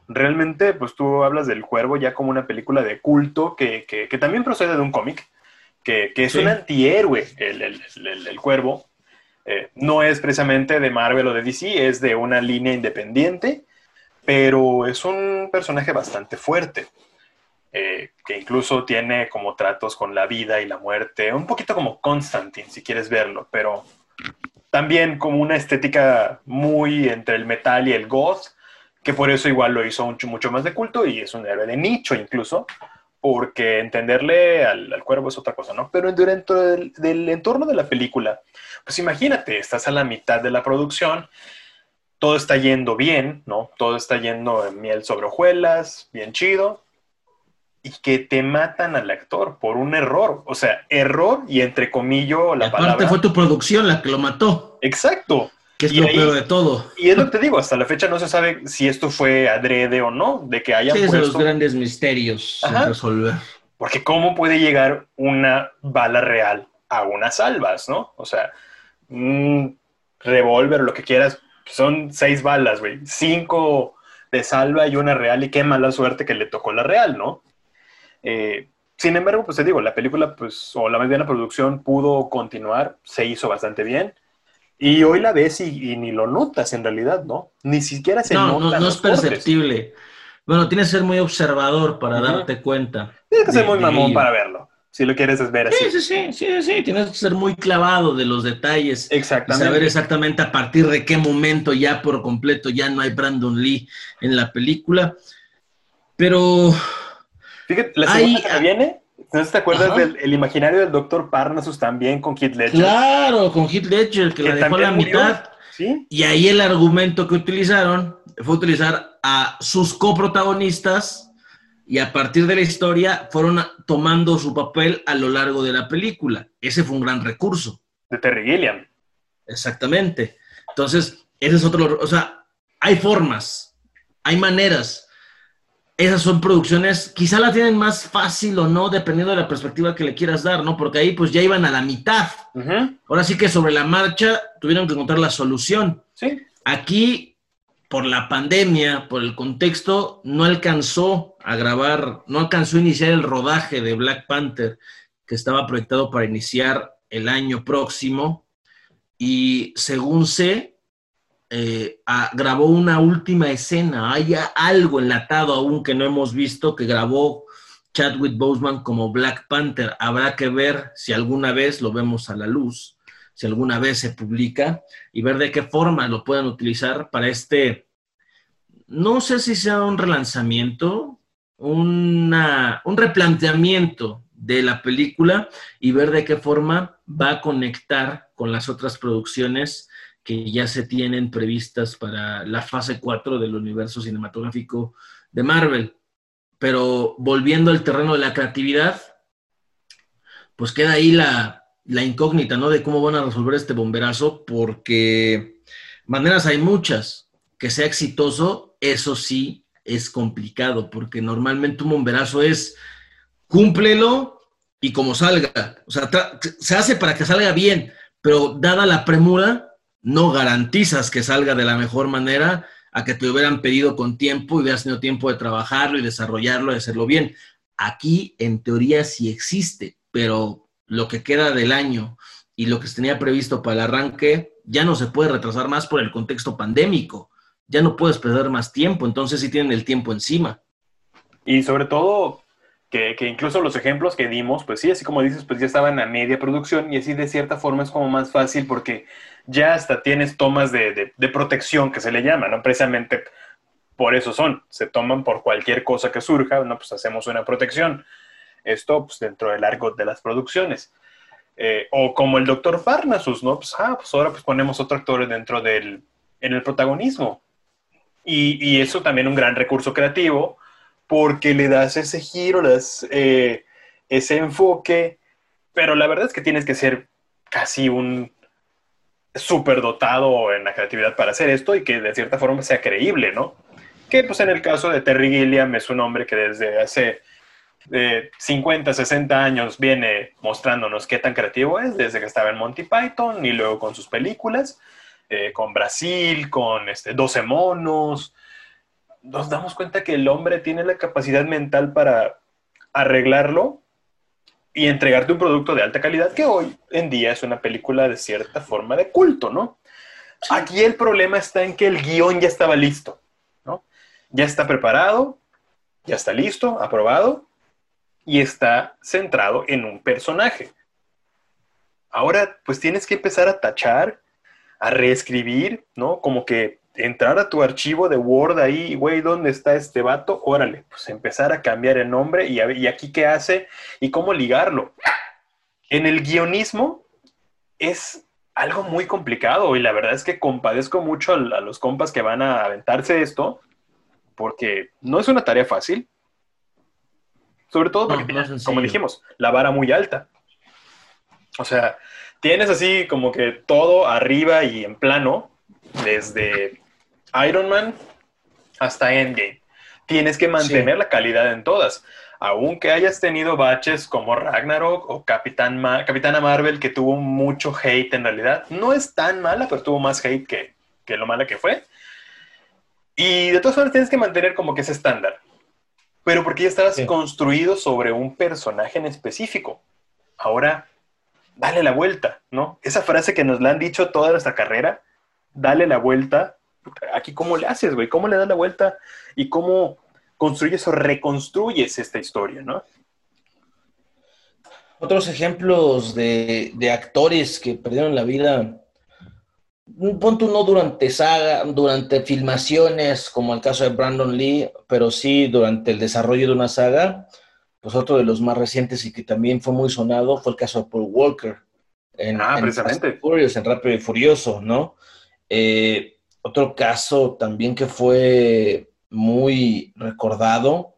Realmente, pues tú hablas del Cuervo ya como una película de culto que, también procede de un cómic, que, es un antihéroe, el, el, Cuervo. Eh, no es precisamente de Marvel o de DC, es de una línea independiente pero es un personaje bastante fuerte, eh, que incluso tiene como tratos con la vida y la muerte, un poquito como Constantine, si quieres verlo, pero también como una estética muy entre el metal y el goth, que por eso igual lo hizo mucho, mucho más de culto y es un héroe de nicho incluso, porque entenderle al, cuervo es otra cosa, ¿no? Pero dentro del, del entorno de la película, pues imagínate, estás a la mitad de la producción todo está yendo bien, ¿no? Todo está yendo en miel sobre hojuelas, bien chido, y que te matan al actor por un error. O sea, error y entre comillas la palabra. Aparte fue tu producción la que lo mató. Exacto. Que es lo peor de todo. Y es lo que te digo, hasta la fecha no se sabe si esto fue adrede o no, de que haya sí, es de los grandes misterios sin resolver. Porque cómo puede llegar una bala real a unas salvas, ¿no? O sea, un revólver, lo que quieras, son seis balas, güey. Cinco de salva y una real, y qué mala suerte que le tocó la real, ¿no? Eh, sin embargo, pues te digo, la película, pues, o la más bien la producción pudo continuar, se hizo bastante bien. Y hoy la ves y, ni lo notas en realidad, ¿no? Ni siquiera se no, nota. No, no es perceptible. Bueno, tienes que ser muy observador para darte cuenta. Tienes que ser muy mamón para verlo si lo quieres ver así. Sí, sí, sí, sí, tienes que ser muy clavado de los detalles. Exactamente. Y saber exactamente a partir de qué momento ya por completo ya no hay Brandon Lee en la película. Pero... Fíjate, la segunda que viene, ¿no te acuerdas del imaginario del doctor Parnassus también con Heath Ledger? Claro, con Heath Ledger, que, la dejó a la mitad. ¿Sí? Y ahí el argumento que utilizaron fue utilizar a sus coprotagonistas y a partir de la historia fueron tomando su papel a lo largo de la película. Ese fue un gran recurso. De Terry Gilliam. Exactamente. Entonces, ese es otro, o sea, hay formas, hay maneras. Esas son producciones, quizá la tienen más fácil o no, dependiendo de la perspectiva que le quieras dar, ¿no? Porque ahí pues ya iban a la mitad. Ahora sí que sobre la marcha tuvieron que encontrar la solución. Sí. Aquí por la pandemia, por el contexto, no alcanzó a grabar, no alcanzó a iniciar el rodaje de Black Panther, que estaba proyectado para iniciar el año próximo. Y según sé, eh, grabó una última escena. Hay algo enlatado aún que no hemos visto que grabó Chadwick Boseman como Black Panther. Habrá que ver si alguna vez lo vemos a la luz si alguna vez se publica, y ver de qué forma lo puedan utilizar para este, no sé si sea un relanzamiento, una, un replanteamiento de la película y ver de qué forma va a conectar con las otras producciones que ya se tienen previstas para la fase 4 del universo cinematográfico de Marvel. Pero volviendo al terreno de la creatividad, pues queda ahí la, la incógnita, ¿no? De cómo van a resolver este bomberazo, porque maneras hay muchas. Que sea exitoso, eso sí es complicado, porque normalmente un bomberazo es cúmplelo y como salga. O sea, se hace para que salga bien, pero dada la premura, no garantizas que salga de la mejor manera a que te hubieran pedido con tiempo y hubieras tenido tiempo de trabajarlo y desarrollarlo y hacerlo bien. Aquí, en teoría, sí existe, pero lo que queda del año y lo que se tenía previsto para el arranque ya no se puede retrasar más por el contexto pandémico. Ya no puedes perder más tiempo, entonces sí tienen el tiempo encima. Y sobre todo, que, incluso los ejemplos que dimos, pues sí, así como dices, pues ya estaban a media producción y así de cierta forma es como más fácil porque ya hasta tienes tomas de, de protección que se le llama, ¿no? Precisamente por eso son, se toman por cualquier cosa que surja, ¿no? Pues hacemos una protección. Esto, pues dentro del arco de las producciones. Eh, o como el doctor Farnasus, ¿no? Pues, ah, pues ahora pues ponemos otro actor dentro del, en el protagonismo. Y, y eso también un gran recurso creativo, porque le das ese giro, le das eh, ese enfoque, pero la verdad es que tienes que ser casi un súper dotado en la creatividad para hacer esto y que de cierta forma sea creíble, ¿no? Que pues en el caso de Terry Gilliam es un hombre que desde hace 50, 60 años viene mostrándonos qué tan creativo es, desde que estaba en Monty Python y luego con sus películas, eh, con Brasil, con este, 12 monos. Nos damos cuenta que el hombre tiene la capacidad mental para arreglarlo y entregarte un producto de alta calidad que hoy en día es una película de cierta forma de culto, ¿no? Aquí el problema está en que el guion ya estaba listo, ¿no? Ya está preparado, ya está listo, aprobado, y está centrado en un personaje. Ahora, pues tienes que empezar a tachar, a reescribir, ¿no? Como que entrar a tu archivo de Word ahí, güey, ¿dónde está este vato? Órale, pues empezar a cambiar el nombre y, y aquí qué hace y cómo ligarlo. En el guionismo es algo muy complicado y la verdad es que compadezco mucho a, a los compas que van a aventarse esto porque no es una tarea fácil, sobre todo porque, como dijimos, la vara muy alta. O sea, tienes así como que todo arriba y en plano, desde Iron Man hasta Endgame. Tienes que mantener la calidad en todas. Aunque hayas tenido baches como Ragnarok o Capitán Capitana Marvel, que tuvo mucho hate en realidad. No es tan mala, pero tuvo más hate que, que lo mala que fue. Y de todas formas tienes que mantener como que ese estándar pero porque ya estabas construido sobre un personaje en específico. Ahora, dale la vuelta, ¿no? Esa frase que nos la han dicho toda nuestra carrera, dale la vuelta. Aquí, ¿cómo le haces, güey? ¿Cómo le das la vuelta? ¿Y cómo construyes o reconstruyes esta historia, ¿no? Otros ejemplos de, de actores que perdieron la vida punto no durante saga, durante filmaciones, como el caso de Brandon Lee, pero sí durante el desarrollo de una saga, pues otro de los más recientes y que también fue muy sonado fue el caso de Paul Walker. En, ah, precisamente. En, Rápido y Furioso, ¿no? Eh, otro caso también que fue muy recordado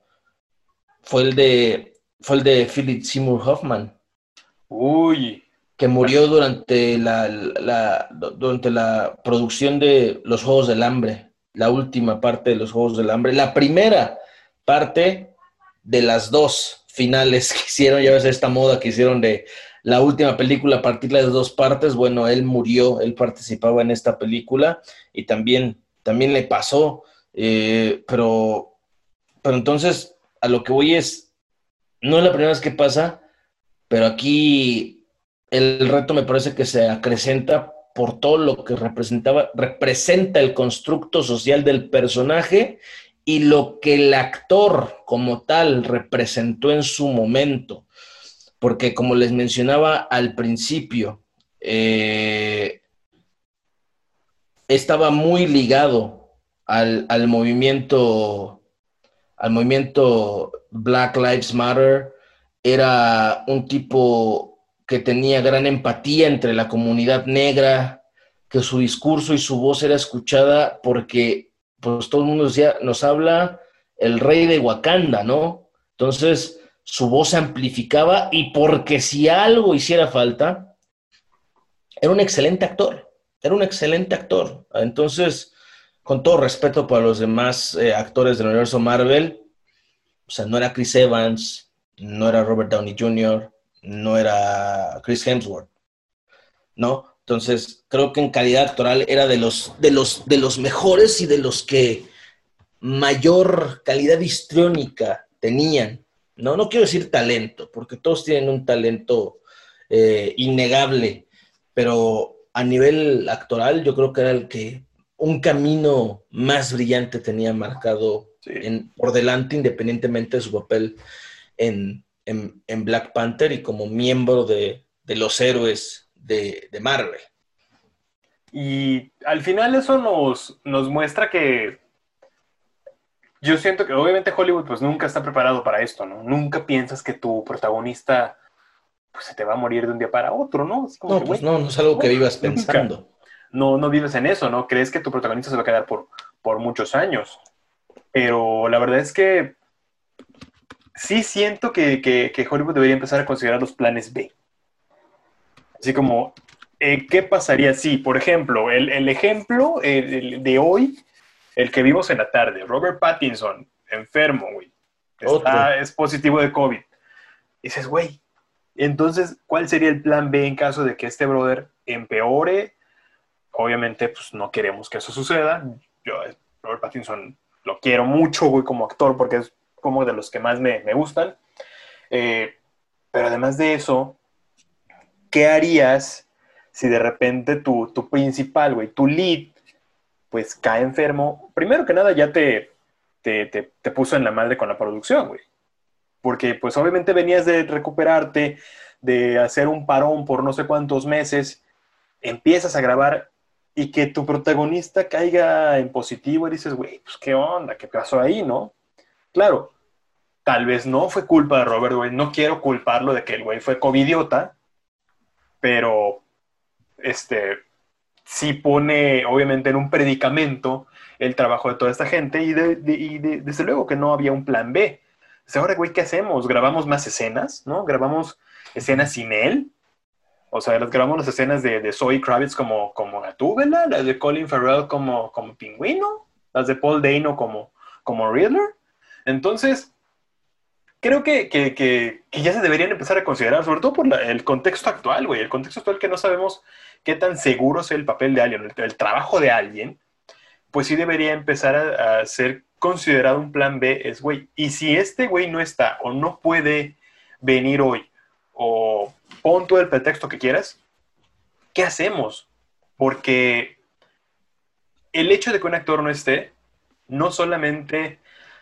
fue el de, fue el de Philip Seymour Hoffman. Uy, que murió durante la, durante la producción de los Juegos del Hambre, la última parte de los Juegos del Hambre, la primera parte de las dos finales que hicieron, ya ves esta moda que hicieron de la última película, partirla de dos partes, bueno, él murió, él participaba en esta película y también, también le pasó, eh, pero, pero entonces a lo que voy es, no es la primera vez que pasa, pero aquí el reto me parece que se acrecenta por todo lo que representaba, representa el constructo social del personaje y lo que el actor como tal representó en su momento. Porque como les mencionaba al principio, eh, estaba muy ligado al, al, movimiento, al movimiento Black Lives Matter. Era un tipo que tenía gran empatía entre la comunidad negra, que su discurso y su voz era escuchada porque pues todo el mundo decía, nos habla el rey de Wakanda, ¿no? Entonces su voz se amplificaba y porque si algo hiciera falta, era un excelente actor, era un excelente actor. Entonces, con todo respeto para los demás eh, actores del universo Marvel, o sea, no era Chris Evans, no era Robert Downey Jr., no era Chris Hemsworth, ¿no? Entonces, creo que en calidad actoral era de los, de los, de los mejores y de los que mayor calidad histriónica tenían, ¿no? No quiero decir talento, porque todos tienen un talento eh, innegable, pero a nivel actoral yo creo que era el que un camino más brillante tenía marcado por delante, independientemente de su papel en, Black Panther y como miembro de, los héroes de, Marvel. Y al final eso nos, nos muestra que yo siento que obviamente Hollywood pues nunca está preparado para esto, ¿no? Nunca piensas que tu protagonista pues se te va a morir de un día para otro, ¿no? no, pues no, no es algo que vivas pensando. No, no vives en eso, ¿no? Crees que tu protagonista se va a quedar por, por muchos años. Pero la verdad es que sí siento que, Hollywood debería empezar a considerar los planes B. Así como, eh, ¿qué pasaría si, por ejemplo, el, ejemplo de hoy, el que vimos en la tarde, Robert Pattinson, enfermo, güey, es positivo de COVID. dices, güey, entonces, ¿cuál sería el plan B en caso de que este brother empeore? Obviamente, pues no queremos que eso suceda. Yo, Robert Pattinson, lo quiero mucho, güey, como actor, porque es como de los que más me, gustan. Eh, pero además de eso, ¿qué harías si de repente tu, tu principal, güey, tu lead, pues cae enfermo? Primero que nada, ya te, te, te, puso en la madre con la producción, güey. Porque pues obviamente venías de recuperarte, de hacer un parón por no sé cuántos meses, empiezas a grabar y que tu protagonista caiga en positivo y dices, güey, pues qué onda, qué pasó ahí, ¿no? Claro, tal vez no fue culpa de Robert, güey, no quiero culparlo de que el güey fue covidiota, pero este sí pone obviamente en un predicamento el trabajo de toda esta gente y, desde luego que no había un plan B. ahora, güey, ¿qué hacemos? ¿Grabamos más escenas? ¿No? ¿Grabamos escenas sin él? O sea, las grabamos las escenas de, de Zoe Kravitz como, como Gatúbela, las de Colin Farrell como, como Pingüino, las de Paul Dano como, como Riddler. Entonces, creo que, que, que, ya se deberían empezar a considerar, sobre todo por el contexto actual, güey, el contexto actual que no sabemos qué tan seguro es el papel de alguien, el, trabajo de alguien, pues sí debería empezar a, a ser considerado un plan B, es, güey, y si este güey no está o no puede venir hoy, o pon todo el pretexto que quieras, ¿qué hacemos? Porque el hecho de que un actor no esté, no solamente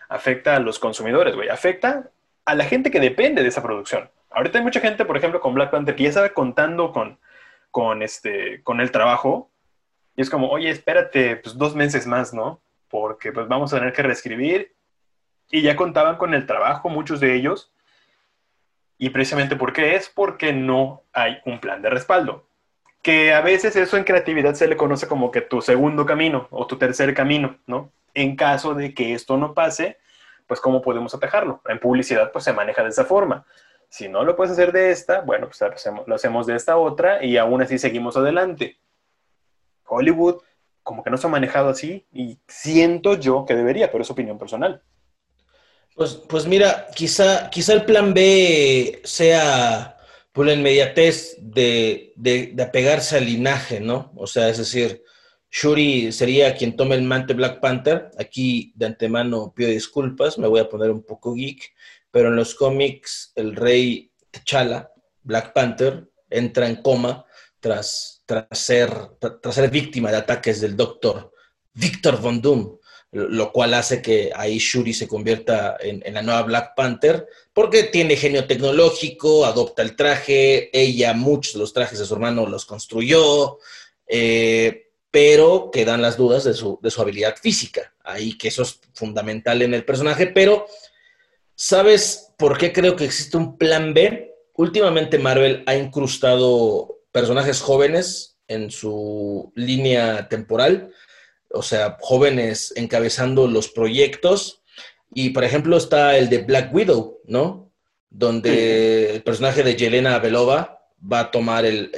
afecta a los consumidores, güey, afecta a la gente que depende de esa producción. Ahorita hay mucha gente, por ejemplo, con Black Panther, que ya estaba contando con, con, este, con el trabajo, y es como, oye, espérate, pues dos meses más, ¿no? Porque pues vamos a tener que reescribir, y ya contaban con el trabajo, muchos de ellos, y precisamente ¿por qué es? Porque no hay un plan de respaldo. Que a veces eso en creatividad se le conoce como que tu segundo camino o tu tercer camino, ¿no? En caso de que esto no pase, pues ¿cómo podemos atajarlo? En publicidad pues se maneja de esa forma. Si no lo puedes hacer de esta, bueno, pues lo hacemos, de esta otra y aún así seguimos adelante. Hollywood como que no se ha manejado así y siento yo que debería, pero es opinión personal. Pues, pues mira, quizá, quizá el plan B sea por la inmediatez de, de, apegarse al linaje, ¿no? O sea, es decir, Shuri sería quien tome el mante Black Panther. Aquí de antemano pido disculpas, me voy a poner un poco geek, pero en los cómics el rey T'Challa, Black Panther, entra en coma tras, tras, ser, tras ser víctima de ataques del doctor Victor Von Doom lo cual hace que ahí Shuri se convierta en, la nueva Black Panther, porque tiene genio tecnológico, adopta el traje, ella muchos de los trajes de su hermano los construyó, eh, pero quedan las dudas de su, de su habilidad física, ahí que eso es fundamental en el personaje, pero ¿sabes por qué creo que existe un plan B? Últimamente Marvel ha incrustado personajes jóvenes en su línea temporal, o sea, jóvenes encabezando los proyectos. Y, por ejemplo, está el de Black Widow, ¿no? Donde el personaje de Yelena Belova va a tomar el,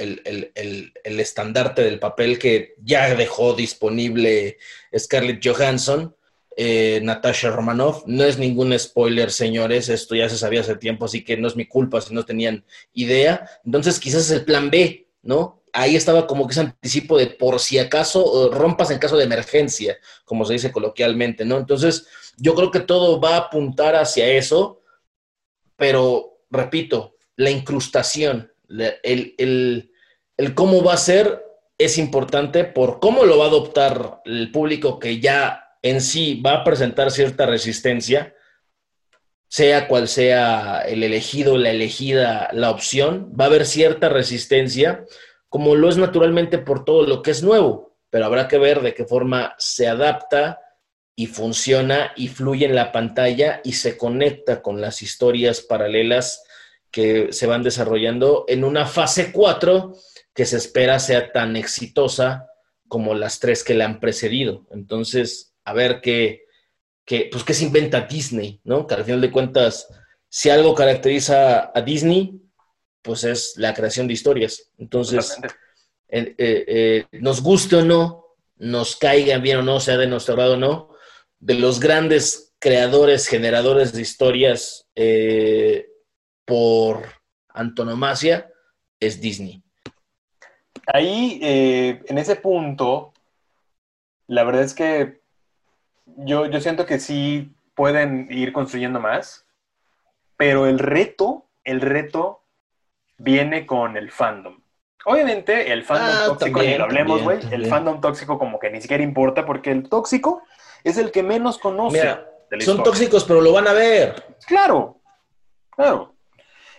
estandarte del papel que ya dejó disponible Scarlett Johansson, eh, Natasha Romanoff. No es ningún spoiler, señores, esto ya se sabía hace tiempo, así que no es mi culpa si no tenían idea. Entonces, quizás es el plan B, ¿no? ahí estaba como que ese anticipo de por si acaso rompas en caso de emergencia, como se dice coloquialmente, ¿no? Entonces, yo creo que todo va a apuntar hacia eso, pero repito, la incrustación El, el, el cómo va a ser es importante por cómo lo va a adoptar el público que ya en sí va a presentar cierta resistencia, sea cual sea el elegido, la elegida, la opción, va a haber cierta resistencia, como lo es naturalmente por todo lo que es nuevo, pero habrá que ver de qué forma se adapta y funciona y fluye en la pantalla y se conecta con las historias paralelas que se van desarrollando en una fase 4 que se espera sea tan exitosa como las tres que le han precedido. Entonces, a ver qué, pues, qué se inventa Disney, ¿no? Que al final de cuentas, si algo caracteriza a Disney, pues es la creación de historias. Entonces, eh, eh, nos guste o no, nos caigan bien o no, sea de nuestro grado o no, de los grandes creadores, generadores de historias eh, por antonomasia, es Disney. Ahí, eh, en ese punto, la verdad es que yo, yo siento que sí pueden ir construyendo más, pero el reto, el reto viene con el fandom. Obviamente, el fandom ah, tóxico, ni lo hablemos, güey, el fandom tóxico como que ni siquiera importa, porque el tóxico es el que menos conoce. son tóxicos, pero lo van a ver. Claro, claro.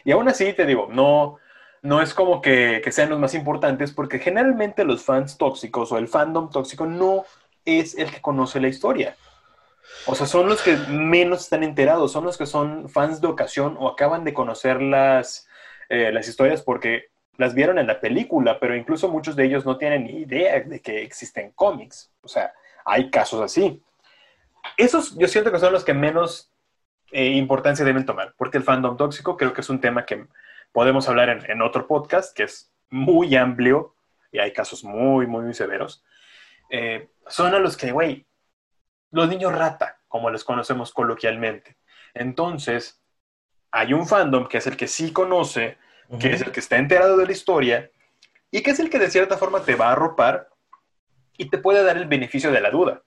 Y aún así, te digo, no, no es como que, sean los más importantes, porque generalmente los fans tóxicos o el fandom tóxico no es el que conoce la historia. O sea, son los que menos están enterados, son los que son fans de ocasión o acaban de conocer las, eh, las historias porque las vieron en la película, pero incluso muchos de ellos no tienen ni idea de que existen cómics. O sea, hay casos así. Esos yo siento que son los que menos eh, importancia deben tomar, porque el fandom tóxico creo que es un tema que podemos hablar en, otro podcast, que es muy amplio y hay casos muy, muy, muy severos. Eh, son a los que, güey, los niños rata, como les conocemos coloquialmente. Entonces, hay un fandom que es el que sí conoce, que es el que está enterado de la historia y que es el que de cierta forma te va a arropar y te puede dar el beneficio de la duda,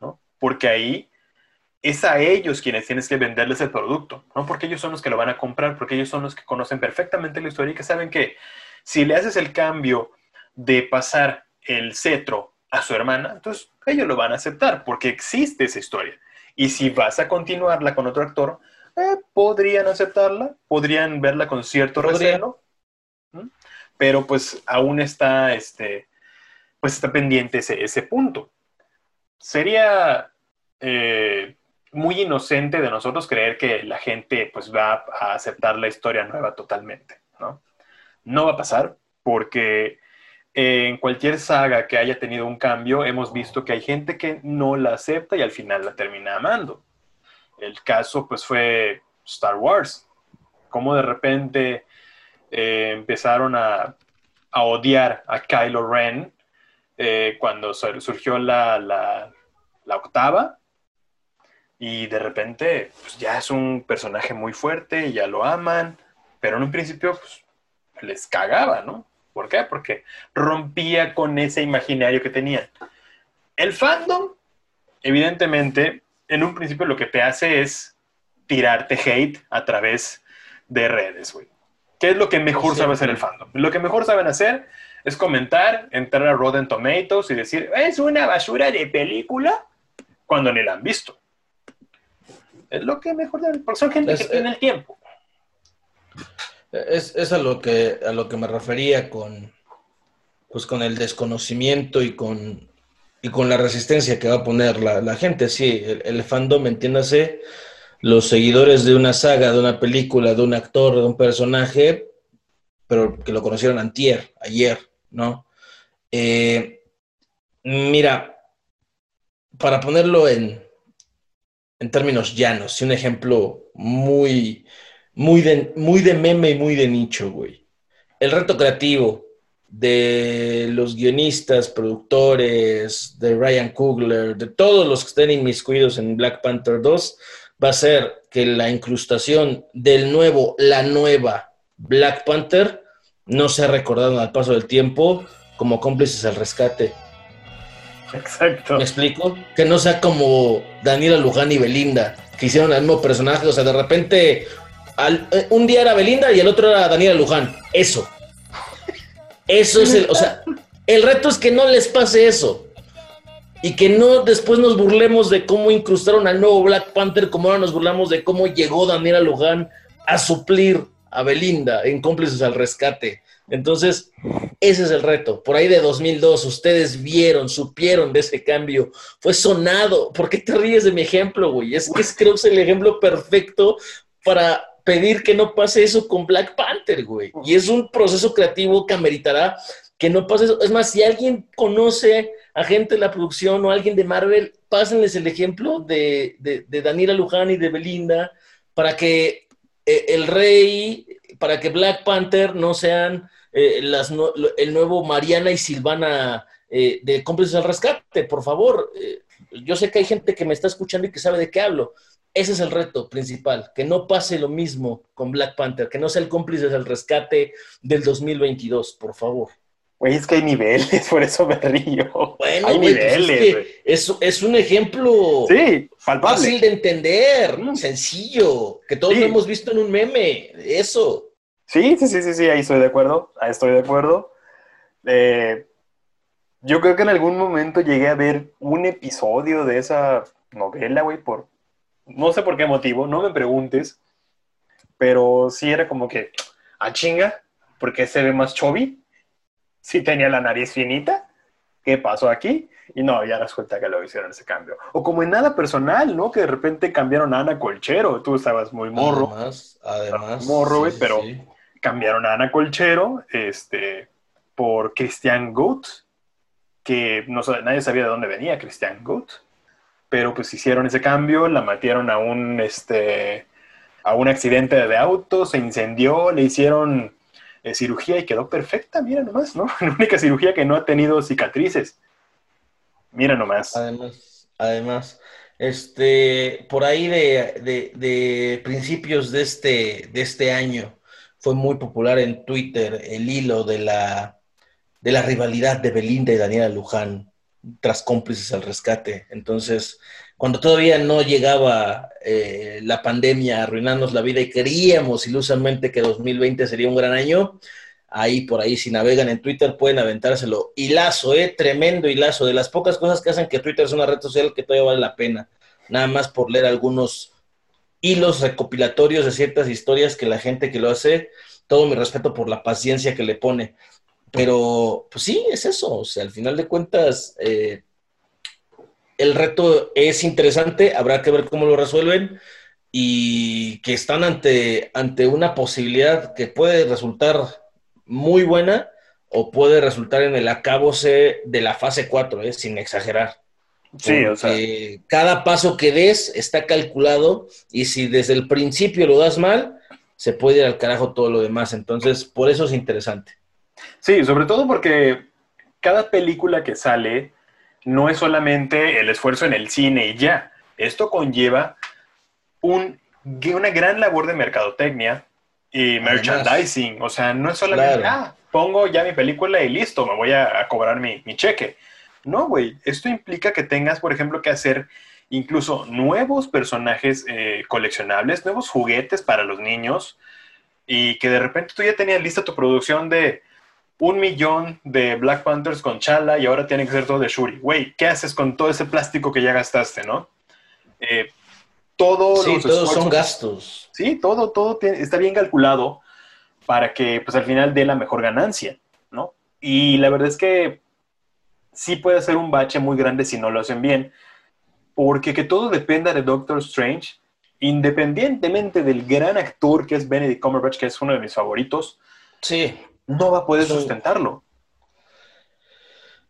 ¿no? Porque ahí es a ellos quienes tienes que venderles el producto, ¿no? Porque ellos son los que lo van a comprar, porque ellos son los que conocen perfectamente la historia y que saben que si le haces el cambio de pasar el cetro a su hermana, entonces ellos lo van a aceptar porque existe esa historia. Y si vas a continuarla con otro actor, eh, podrían aceptarla, podrían verla con cierto recelo, pero pues aún está, este, pues está pendiente ese, ese punto. Sería eh, muy inocente de nosotros creer que la gente pues va a aceptar la historia nueva totalmente, ¿no? No va a pasar porque en cualquier saga que haya tenido un cambio hemos visto que hay gente que no la acepta y al final la termina amando. El caso pues fue Star Wars, como de repente eh, empezaron a, odiar a Kylo Ren eh, cuando surgió la, la octava y de repente pues, ya es un personaje muy fuerte, ya lo aman, pero en un principio pues, les cagaba, ¿no? ¿Por qué? Porque rompía con ese imaginario que tenían. El fandom, evidentemente, en un principio lo que te hace es tirarte hate a través de redes, güey. ¿Qué es lo que mejor sabe hacer el fandom? Lo que mejor saben hacer es comentar, entrar a Rotten Tomatoes y decir, es una basura de película, cuando ni la han visto. Es lo que mejor, porque son gente que tiene el tiempo. Es, a lo que a lo que me refería con pues con el desconocimiento y con y con la resistencia que va a poner la, gente. Sí, el, fandom, entiéndase, los seguidores de una saga, de una película, de un actor, de un personaje, pero que lo conocieron antier, ayer, ¿no? Eh, mira, para ponerlo en, en términos llanos, y un ejemplo muy, muy de, muy de meme y muy de nicho, güey. El reto creativo de los guionistas, productores, de Ryan Coogler, de todos los que estén inmiscuidos en Black Panther 2, va a ser que la incrustación del nuevo, la nueva Black Panther no sea recordado al paso del tiempo como cómplices al rescate Exacto. ¿Me explico? Que no sea como Daniela Luján y Belinda, que hicieron el mismo personaje. O sea, de repente eh, un día era Belinda y el otro era Daniela Luján. Eso. Eso es el, o sea, el reto es que no les pase eso. Y que no después nos burlemos de cómo incrustaron al nuevo Black Panther, como ahora nos burlamos de cómo llegó Daniela Luján a suplir a Belinda en cómplices al rescate. Entonces, ese es el reto. Por ahí de 2002, ustedes vieron, supieron de ese cambio. Fue sonado. ¿Por qué te ríes de mi ejemplo, güey? Es que es, creo que es el ejemplo perfecto para pedir que no pase eso con Black Panther, güey. Y es un proceso creativo que ameritará que no pase eso. Es más, si alguien conoce a gente de la producción o alguien de Marvel, pásenles el ejemplo de, de, Daniela Luján y de Belinda para que eh, el rey, para que Black Panther no sean eh, las el nuevo Mariana y Silvana eh, de cómplices al rescate, por favor. Eh, yo sé que hay gente que me está escuchando y que sabe de qué hablo. Ese es el reto principal, que no pase lo mismo con Black Panther, que no sea el cómplice del rescate del 2022, por favor. Güey, es que hay niveles, por eso me río. Bueno, hay pues niveles. Es, es, un ejemplo sí, fácil de entender, mm. sencillo, que todos lo hemos visto en un meme. Eso. Sí, sí, sí, sí, sí, ahí estoy de acuerdo, ahí estoy de acuerdo. Eh, yo creo que en algún momento llegué a ver un episodio de esa novela, güey, por no sé por qué motivo, no me preguntes, pero sí era como que, a ah, chinga, ¿por qué se ve más chubby? Sí tenía la nariz finita, ¿qué pasó aquí? Y no, ya resulta que lo hicieron ese cambio. O como en nada personal, ¿no? Que de repente cambiaron a Ana Colchero, tú estabas muy morro. Además, además. Morro, güey, pero cambiaron a Ana Colchero este, por Christian Goat, que no, nadie sabía de dónde venía Christian Goat, pero pues hicieron ese cambio, la metieron a un, este, a un accidente de auto, se incendió, le hicieron eh, cirugía y quedó perfecta, mira nomás, ¿no? La única cirugía que no ha tenido cicatrices. Mira nomás. Además, además, este, por ahí de, de principios de este, de este año, fue muy popular en Twitter el hilo de la, de la rivalidad de Belinda y Daniela Luján tras cómplices al rescate. Entonces, cuando todavía no llegaba eh, la pandemia a arruinarnos la vida y queríamos ilusamente que 2020 sería un gran año, ahí por ahí si navegan en Twitter pueden aventárselo. Hilazo, ¿eh? Tremendo hilazo. De las pocas cosas que hacen que Twitter es una red social que todavía vale la pena. Nada más por leer algunos hilos recopilatorios de ciertas historias que la gente que lo hace, todo mi respeto por la paciencia que le pone. Pero, pues sí, es eso. O sea, al final de cuentas, eh, el reto es interesante, habrá que ver cómo lo resuelven y que están ante, ante una posibilidad que puede resultar muy buena o puede resultar en el acabose de la fase 4, eh, sin exagerar. Sí, o sea. Cada paso que des está calculado y si desde el principio lo das mal, se puede ir al carajo todo lo demás. Entonces, por eso es interesante. Sí, sobre todo porque cada película que sale no es solamente el esfuerzo en el cine y ya. Esto conlleva un, una gran labor de mercadotecnia y merchandising. O sea, no es solamente, ah, pongo ya mi película y listo, me voy a, a cobrar mi, mi cheque no, güey, esto implica que tengas, por ejemplo, que hacer incluso nuevos personajes eh, coleccionables, nuevos juguetes para los niños, y que de repente tú ya tenías lista tu producción de un millón de Black Panthers con Chala y ahora tiene que ser todo de Shuri. Güey, ¿qué haces con todo ese plástico que ya gastaste, no? Eh, todo sí, todos son gastos. Sí, todo, todo está bien calculado para que pues al final dé la mejor ganancia, ¿no? Y la verdad es que sí puede ser un bache muy grande si no lo hacen bien. Porque que todo dependa de Doctor Strange, independientemente del gran actor que es Benedict Cumberbatch, que es uno de mis favoritos, sí. no va a poder sustentarlo.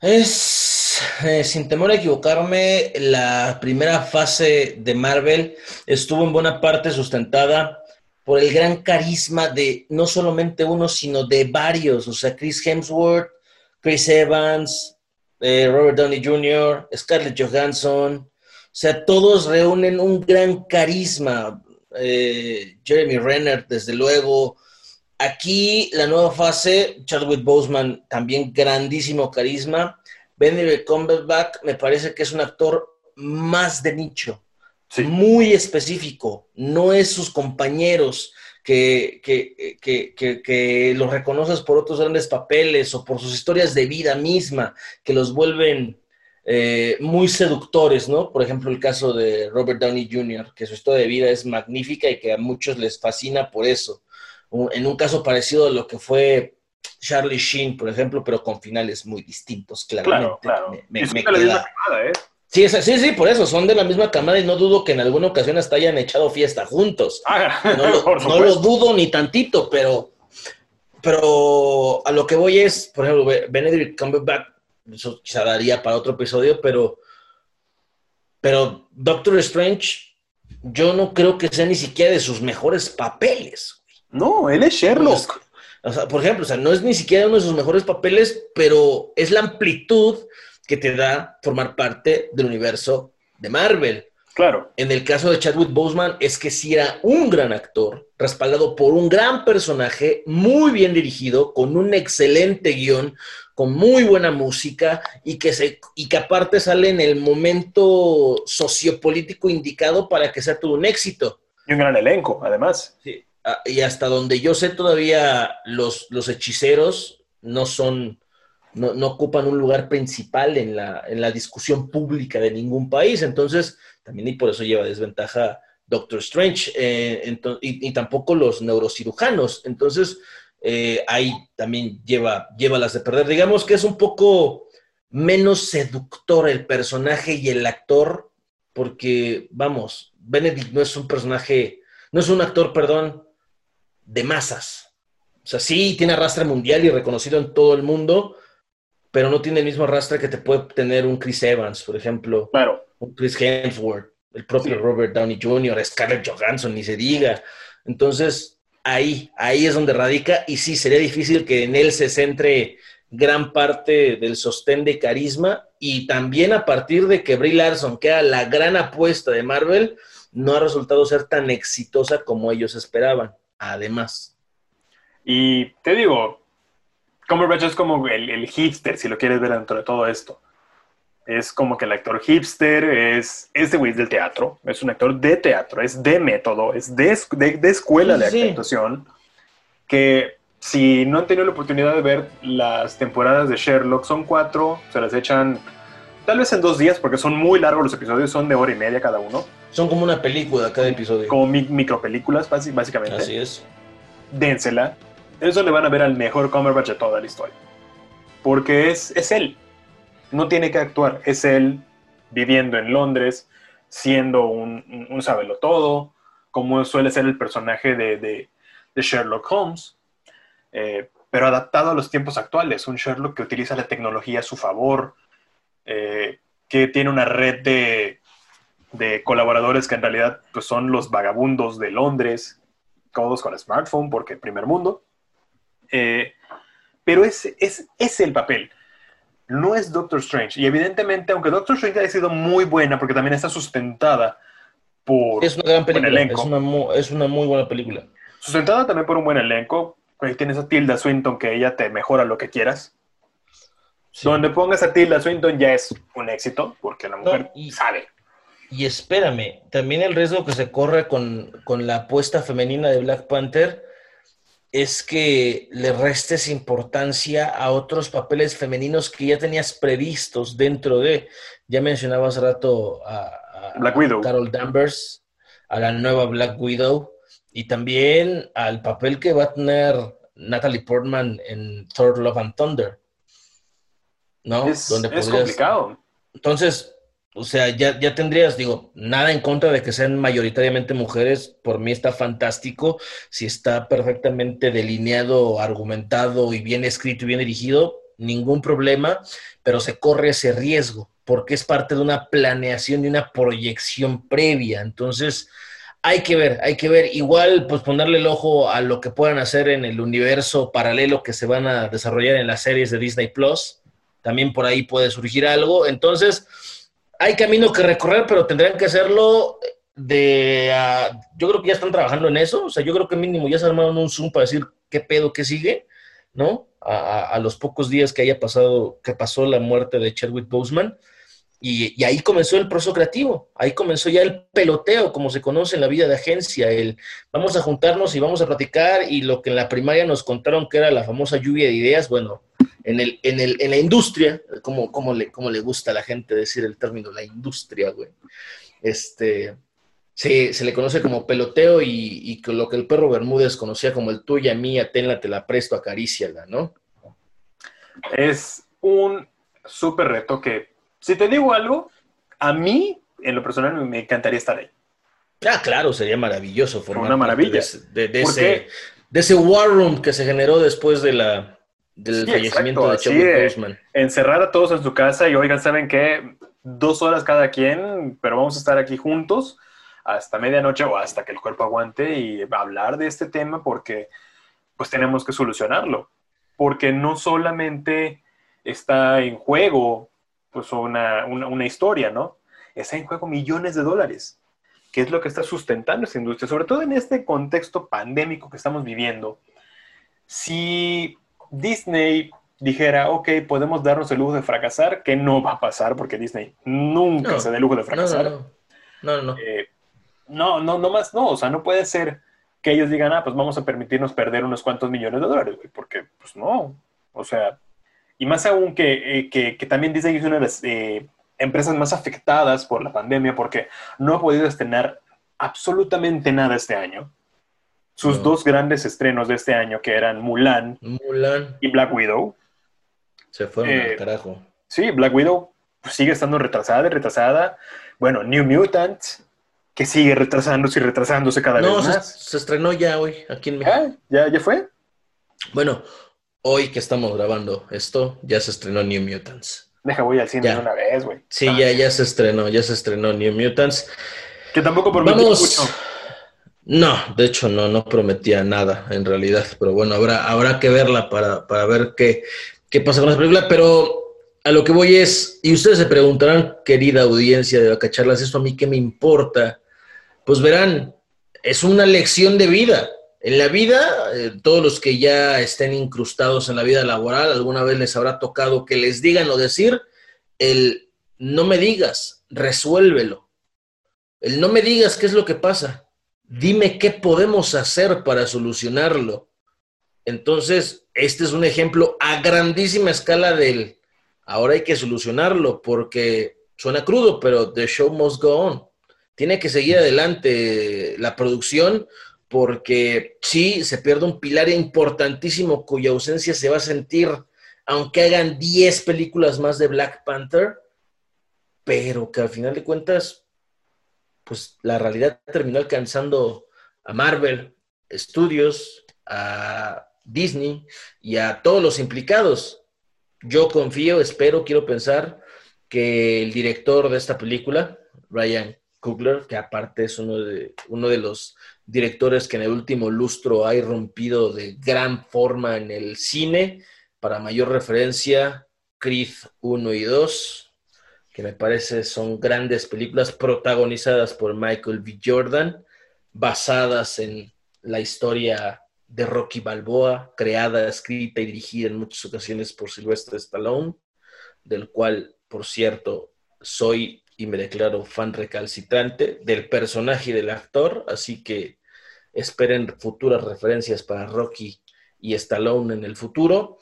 Es, eh, sin temor a equivocarme, la primera fase de Marvel estuvo en buena parte sustentada por el gran carisma de no solamente uno, sino de varios. O sea, Chris Hemsworth, Chris Evans, eh, Robert Downey Jr., Scarlett Johansson, o sea, todos reúnen un gran carisma. Eh, Jeremy Renner, desde luego. Aquí la nueva fase, Chadwick Boseman, también grandísimo carisma. Benedict Cumberbatch me parece que es un actor más de nicho, muy específico. No es sus compañeros que, que, que, que, los reconoces por otros grandes papeles o por sus historias de vida misma, que los vuelven eh, muy seductores, ¿no? Por ejemplo, el caso de Robert Downey Jr., que su historia de vida es magnífica y que a muchos les fascina por eso. En un caso parecido a lo que fue Charlie Sheen, por ejemplo, pero con finales muy distintos, claramente. Claro, claro. Me, me, queda... ¿eh? Sí, sí, sí, por eso, son de la misma camada y no dudo que en alguna ocasión hasta hayan echado fiesta juntos. Ah, no, lo, no lo dudo ni tantito, pero, pero a lo que voy es, por ejemplo, Benedict Cumberbatch eso quizá daría para otro episodio, pero, pero Doctor Strange, yo no creo que sea ni siquiera de sus mejores papeles. No, él es Sherlock. O sea, por ejemplo, o sea, no es ni siquiera uno de sus mejores papeles, pero es la amplitud que te da formar parte del universo de Marvel. Claro. En el caso de Chadwick Boseman es que sí era un gran actor, respaldado por un gran personaje, muy bien dirigido, con un excelente guion, con muy buena música y que, se, y que aparte sale en el momento sociopolítico indicado para que sea todo un éxito. Y un gran elenco, además. Sí. Ah, y hasta donde yo sé todavía los, los hechiceros no son, no, ocupan un lugar principal en la, en la discusión pública de ningún país. Entonces, también y por eso lleva desventaja Doctor Strange eh, y, y, tampoco los neurocirujanos. Entonces, eh, ahí también lleva, lleva las de perder. Digamos que es un poco menos seductor el personaje y el actor, porque, vamos, Benedict no es un personaje, no es un actor, perdón, de masas. O sea, sí tiene arrastre mundial y reconocido en todo el mundo, pero no tiene el mismo arrastre que te puede tener un Chris Evans, por ejemplo. Claro. Un Chris Hemsworth, el propio Robert Downey Jr., Scarlett Johansson, ni se diga. Entonces, ahí, ahí es donde radica y sí, sería difícil que en él se centre gran parte del sostén de carisma y también a partir de que Brie Larson, que era la gran apuesta de Marvel, no ha resultado ser tan exitosa como ellos esperaban, además. Y te digo, Cumberbatch es como el, el hipster, si lo quieres ver dentro de todo esto es como que el actor hipster, es, es de güey del teatro, es un actor de teatro, es de método, es de, de, escuela de actuación, que si no han tenido la oportunidad de ver las temporadas de Sherlock, son cuatro, se las echan tal vez en dos días, porque son muy largos los episodios, son de hora y media cada uno. Son como una película cada episodio. Como micropelículas, básicamente. Así es. Dénsela. Eso le van a ver al mejor Cumberbatch de toda la historia. Porque es, es él no tiene que actuar, es él viviendo en Londres, siendo un, un, todo, como suele ser el personaje de, Sherlock Holmes, eh, pero adaptado a los tiempos actuales, un Sherlock que utiliza la tecnología a su favor, eh, que tiene una red de, colaboradores que en realidad pues, son los vagabundos de Londres, todos con smartphone, porque primer mundo. Eh, pero es, es, es el papel no es Doctor Strange. Y evidentemente, aunque Doctor Strange haya sido muy buena, porque también está sustentada por es una gran película, Es una, muy, es una muy buena película. Sustentada también por un buen elenco. Ahí tienes a Tilda Swinton, que ella te mejora lo que quieras. Donde pongas a Tilda Swinton ya es un éxito, porque la mujer sabe. Y espérame, también el riesgo que se corre con, con la apuesta femenina de Black Panther es que le restes importancia a otros papeles femeninos que ya tenías previstos dentro de, ya mencionaba hace rato a, Carol Danvers, a la nueva Black Widow y también al papel que va a tener Natalie Portman en Thor Love and Thunder. ¿No? Es, es complicado. Entonces, o sea, ya, ya tendrías, digo, nada en contra de que sean mayoritariamente mujeres, por mí está fantástico, si está perfectamente delineado, argumentado y bien escrito y bien dirigido, ningún problema, pero se corre ese riesgo, porque es parte de una planeación y una proyección previa. Entonces, hay que ver, hay que ver. Igual, pues ponerle el ojo a lo que puedan hacer en el universo paralelo que se van a desarrollar en las series de Disney Plus. También por ahí puede surgir algo. Entonces, hay camino que recorrer, pero tendrían que hacerlo de... yo creo que ya están trabajando en eso, o sea, yo creo que mínimo ya se armaron un Zoom para decir qué pedo, qué sigue, ¿no? A, los pocos días que haya pasado, que pasó la muerte de Chadwick Boseman. Y, ahí comenzó el proceso creativo, ahí comenzó ya el peloteo, como se conoce en la vida de agencia, el vamos a juntarnos y vamos a platicar y lo que en la primaria nos contaron que era la famosa lluvia de ideas, bueno, en, el, en, el, en la industria, como, como, le, como le gusta a la gente decir el término, la industria, güey, este, se, se le conoce como peloteo y, y, lo que el perro Bermúdez conocía como el tuya, mía, tenla, te la presto, acaríciala, ¿no? Es un súper reto que si te digo algo, a mí, en lo personal, me encantaría estar ahí. Ah, claro, sería maravilloso formar una maravilla. De, de, ese, de, ese, war room que se generó después de la, del fallecimiento de Chadwick Boseman. Encerrar a todos en su casa y, oigan, ¿saben qué? Dos horas cada quien, pero vamos a estar aquí juntos hasta medianoche o hasta que el cuerpo aguante y hablar de este tema porque pues tenemos que solucionarlo. Porque no solamente está en juego pues una, una, historia, ¿no? Está en juego millones de dólares, que es lo que está sustentando esta industria, sobre todo en este contexto pandémico que estamos viviendo. Si Disney dijera, ok, podemos darnos el lujo de fracasar, que no va a pasar porque Disney nunca se da el lujo de fracasar. No, no, no. Eh, no, no, no más, no, o sea, no puede ser que ellos digan, ah, pues vamos a permitirnos perder unos cuantos millones de dólares, porque pues no, o sea, y más aún que, eh, que, que también Disney es una de las eh, empresas más afectadas por la pandemia porque no ha podido estrenar absolutamente nada este año. Sus dos grandes estrenos de este año, que eran Mulan, Mulan. y Black Widow. Se fueron al eh, carajo. Sí, Black Widow sigue estando retrasada y retrasada. Bueno, New Mutant, que sigue retrasándose y retrasándose cada vez más. Se, se estrenó ya hoy, aquí en México. ¿Ya, ¿Ya fue? Bueno, hoy que estamos grabando esto, ya se estrenó New Mutants. Deja, voy al cine de una vez, güey. Sí, ya, ya se estrenó, ya se estrenó New Mutants. Que tampoco prometió mucho. No, de hecho no, no prometía nada en realidad, pero bueno, habrá, habrá que verla para, para ver qué, qué pasa con la película, pero a lo que voy es, y ustedes se preguntarán, querida audiencia de Bacacharlas, ¿esto a mí qué me importa? Pues verán, es una lección de vida. En la vida, eh, todos los que ya estén incrustados en la vida laboral, alguna vez les habrá tocado que les digan o decir el no me digas, resuélvelo. El no me digas qué es lo que pasa. Dime qué podemos hacer para solucionarlo. Entonces, este es un ejemplo a grandísima escala del ahora hay que solucionarlo porque suena crudo, pero the show must go on. Tiene que seguir adelante la producción porque sí, se pierde un pilar importantísimo cuya ausencia se va a sentir, aunque hagan 10 películas más de Black Panther, pero que al final de cuentas, pues la realidad terminó alcanzando a Marvel Studios, a Disney y a todos los implicados. Yo confío, espero, quiero pensar que el director de esta película, Ryan Coogler, que aparte es uno de, uno de los directores que en el último lustro ha irrumpido de gran forma en el cine. Para mayor referencia, Creed 1 y 2, que me parece son grandes películas protagonizadas por Michael B. Jordan, basadas en la historia de Rocky Balboa, creada, escrita y dirigida en muchas ocasiones por Sylvester Stallone, del cual, por cierto, soy y me declaro fan recalcitrante del personaje y del actor, así que esperen futuras referencias para Rocky y Stallone en el futuro.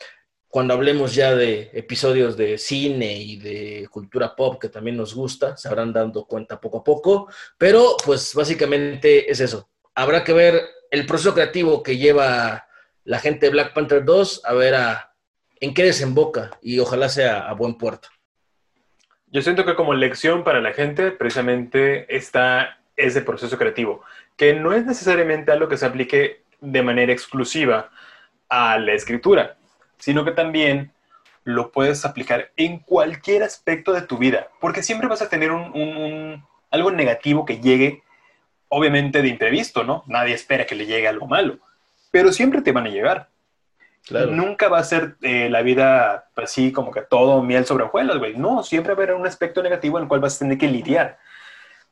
Cuando hablemos ya de episodios de cine y de cultura pop que también nos gusta, se habrán dando cuenta poco a poco, pero pues básicamente es eso. Habrá que ver el proceso creativo que lleva la gente de Black Panther 2, a ver a, en qué desemboca y ojalá sea a buen puerto. Yo siento que como lección para la gente precisamente está ese proceso creativo que no es necesariamente algo que se aplique de manera exclusiva a la escritura, sino que también lo puedes aplicar en cualquier aspecto de tu vida, porque siempre vas a tener un, algo negativo que llegue, obviamente de imprevisto, ¿no? Nadie espera que le llegue algo malo, pero siempre te van a llegar. Nunca va a ser eh, la vida así como que todo miel sobre hojuelas, güey. No, siempre va a haber un aspecto negativo en el cual vas a tener que lidiar.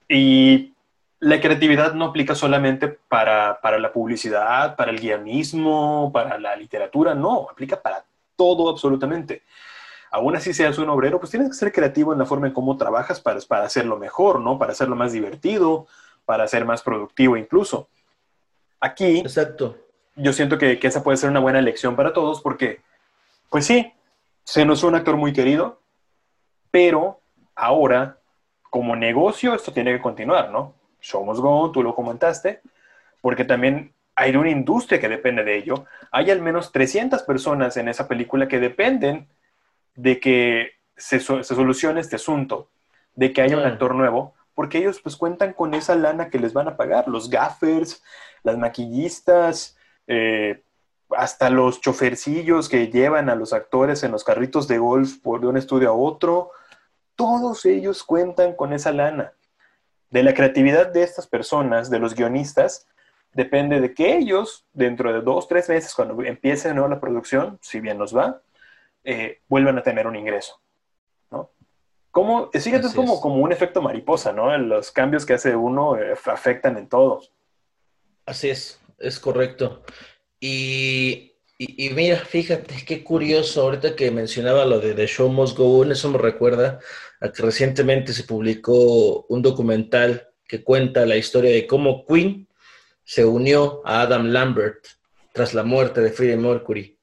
Y la creatividad no aplica solamente para, la publicidad, para el guionismo, para la literatura, no, aplica para todo absolutamente. aún así seas un obrero, pues tienes que ser creativo en la forma en cómo trabajas para, para hacerlo mejor, ¿no? Para hacerlo más divertido, para ser más productivo incluso. Aquí, Exacto. yo siento que, que esa puede ser una buena elección para todos porque, pues sí, se nos fue un actor muy querido, pero ahora, como negocio, esto tiene que continuar, ¿no? Show must go tú lo comentaste, porque también hay una industria que depende de ello. Hay al menos 300 personas en esa película que dependen de que se, so- se solucione este asunto, de que haya un actor nuevo, porque ellos pues cuentan con esa lana que les van a pagar, los gaffers, las maquillistas, eh, hasta los chofercillos que llevan a los actores en los carritos de golf por de un estudio a otro, todos ellos cuentan con esa lana. De la creatividad de estas personas, de los guionistas, depende de que ellos, dentro de dos, tres meses, cuando empiece de nuevo la producción, si bien nos va, eh, vuelvan a tener un ingreso. ¿no? Como, fíjate, es como, es. como un efecto mariposa, ¿no? Los cambios que hace uno eh, afectan en todos. Así es, es correcto. Y, y- y mira, fíjate qué curioso, ahorita que mencionaba lo de The Show Must Go On, eso me recuerda a que recientemente se publicó un documental que cuenta la historia de cómo Queen se unió a Adam Lambert tras la muerte de Freddie Mercury.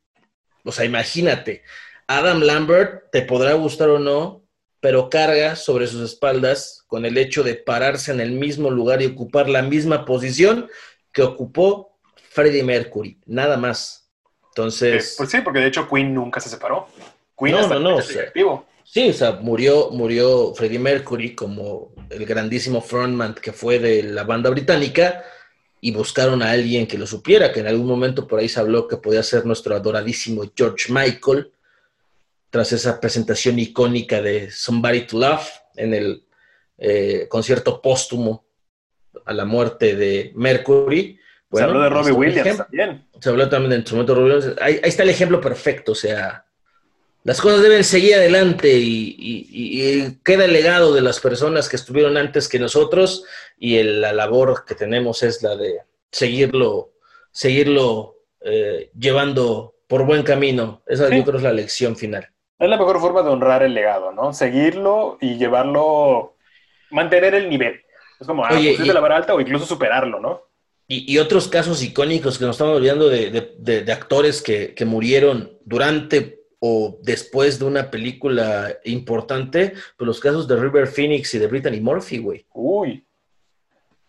O sea, imagínate, Adam Lambert te podrá gustar o no, pero carga sobre sus espaldas con el hecho de pararse en el mismo lugar y ocupar la misma posición que ocupó Freddie Mercury, nada más. Eh, Entonces, pues sí, porque de hecho Queen nunca se separó. Queen No, hasta no, no, fecha o sigue sea, activo. sí, o sea, murió, murió Freddie Mercury como el grandísimo frontman que fue de la banda británica y buscaron a alguien que lo supiera, que en algún momento por ahí se habló que podía ser nuestro adoradísimo George Michael, tras esa presentación icónica de Somebody to Love en el eh, concierto póstumo a la muerte de Mercury. Se habló de Robbie está un Williams también. Se habló también de instrumento Robbie Williams. Ahí, ahí está el ejemplo perfecto, o sea, las cosas deben seguir adelante y, y- y- y queda el legado de las personas que estuvieron antes que nosotros y el- la labor que tenemos es la de seguirlo, seguirlo eh, llevando por buen camino. Esa Sí. yo creo es la lección final. Es la mejor forma de honrar el legado, ¿no? Seguirlo y llevarlo, mantener el nivel. Es como, ah, Oye, pues es y- de la vara alta o incluso superarlo, ¿no? Y, y otros casos icónicos que nos estamos olvidando de, de- de- de actores que, que murieron durante o después de una película importante, pues los casos de River Phoenix y de Brittany Murphy, güey. Uy.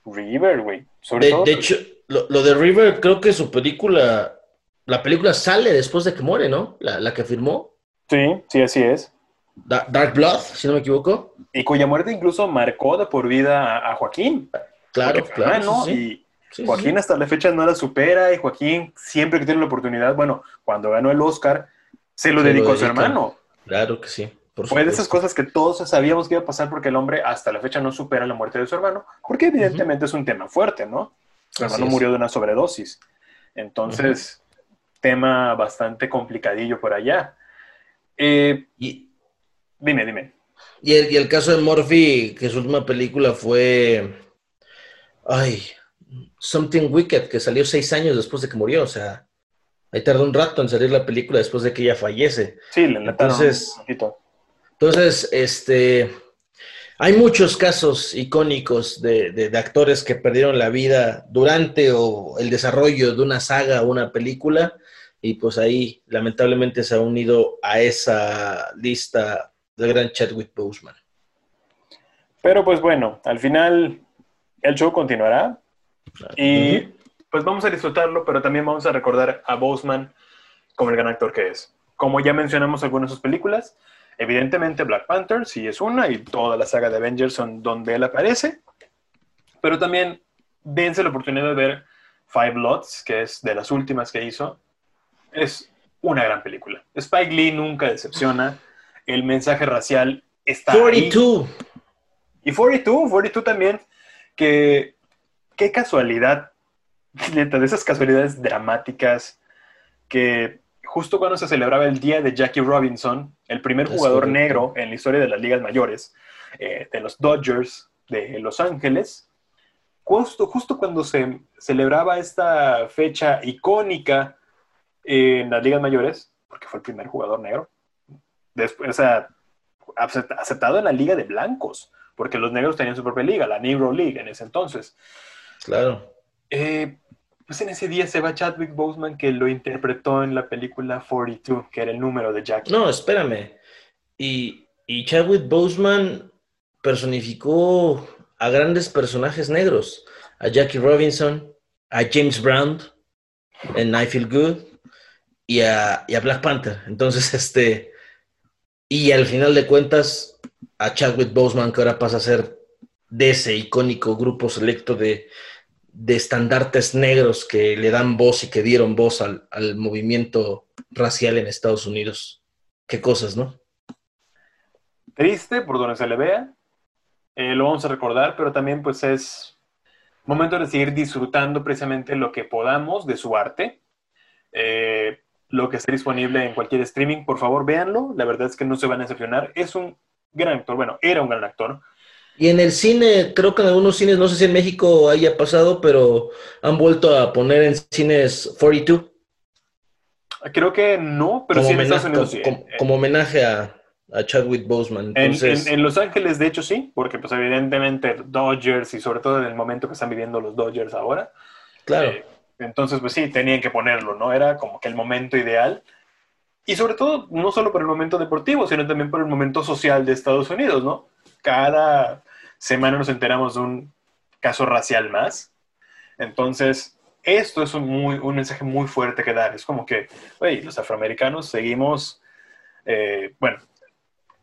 River, güey. Sobre De, todo. de hecho, lo, lo de River, creo que su película, la película sale después de que muere, ¿no? La, la que firmó, Sí, sí, así es. Da- Dark Blood, si no me equivoco. Y cuya muerte incluso marcó de por vida a, a Joaquín. Claro, Porque, claro. sí, sí. Sí, Joaquín sí. hasta la fecha no la supera y Joaquín siempre que tiene la oportunidad, bueno, cuando ganó el Oscar, se lo Se lo dedicó a su hermano. Claro que sí. por Fue de esas cosas que todos sabíamos que iba a pasar porque el hombre hasta la fecha no supera la muerte de su hermano, porque evidentemente es un tema fuerte, ¿no? Su Así hermano es. murió de una sobredosis. Entonces, tema bastante complicadillo por allá. Eh, Y, dime, dime. Y el, y el caso de Murphy, que su última película fue. Ay, Something Wicked, que salió seis años después de que murió. O sea, ahí tardó un rato en salir la película después de que ella fallece. Sí, le Entonces- un. Entonces, este. Hay muchos casos icónicos de, de- de actores que perdieron la vida durante o el desarrollo de una saga o una película. Y pues ahí, lamentablemente, se ha unido a esa lista del gran Chadwick Boseman. Pero pues bueno, al final el show continuará y Ujú. pues vamos a disfrutarlo, pero también vamos a recordar a Boseman como el gran actor que es. Como ya mencionamos algunas de sus películas, evidentemente Black Panther sí es una y toda la saga de Avengers son donde él aparece, pero también dense la oportunidad de ver Five Bloods, que es de las últimas que hizo. Es una gran película. Spike Lee nunca decepciona. El mensaje racial está ahí. 42. Y 42, 42 también, que qué casualidad, neta, de esas casualidades dramáticas, que justo cuando se celebraba el día de Jackie Robinson, el primer jugador negro en la historia de las ligas mayores, eh, de los Dodgers de Los Ángeles, justo, justo cuando se celebraba esta fecha icónica en las ligas mayores, porque fue el primer jugador negro, después, o sea, aceptado en la liga de blancos, porque los negros tenían su propia liga, la Negro League en ese entonces. Claro. Eh, pues en ese día se va Chadwick Boseman que lo interpretó en la película 42, que era el número de Jackie. No, espérame. Y, y Chadwick Boseman personificó a grandes personajes negros, a Jackie Robinson, a James Brown en I Feel Good y a, y a Black Panther. Entonces, este, y al final de cuentas, a Chadwick Boseman, que ahora pasa a ser de ese icónico grupo selecto de, de estandartes negros que le dan voz y que dieron voz al, movimiento racial en Estados Unidos. Qué cosas, ¿no? Triste por donde se le vea, eh, lo vamos a recordar, pero también pues es momento de seguir disfrutando precisamente lo que podamos de su arte. Eh, lo que esté disponible en cualquier streaming, por favor véanlo, la verdad es que no se van a decepcionar, es un gran actor, bueno, era un gran actor, y en el cine, creo que en algunos cines, no sé si en México haya pasado, pero han vuelto a poner en cines 42. Creo que no, pero sí en Estados Unidos sí. Como, homenaje a, Chadwick Boseman. En, Los Ángeles, de hecho, sí, porque pues evidentemente Dodgers y sobre todo en el momento que están viviendo los Dodgers ahora. Claro. Eh, entonces, pues sí, tenían que ponerlo, ¿no? Era como que el momento ideal. Y sobre todo, no solo por el momento deportivo, sino también por el momento social de Estados Unidos, ¿no? Cada semana nos enteramos de un caso racial más. Entonces, esto es un, muy, un mensaje muy fuerte que dar. Es como que, oye, los afroamericanos seguimos, eh, bueno,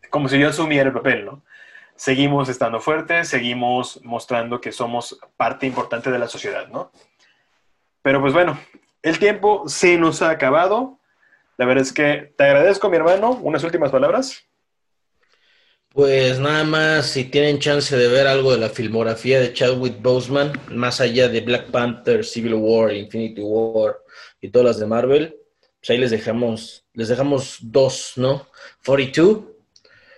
como si yo asumiera el papel, ¿no? Seguimos estando fuertes, seguimos mostrando que somos parte importante de la sociedad, ¿no? Pero pues bueno, el tiempo se nos ha acabado. La verdad es que te agradezco, mi hermano. Unas últimas palabras. Pues nada más, si tienen chance de ver algo de la filmografía de Chadwick Boseman, más allá de Black Panther, Civil War, Infinity War y todas las de Marvel, pues ahí les dejamos, les dejamos dos, ¿no? 42,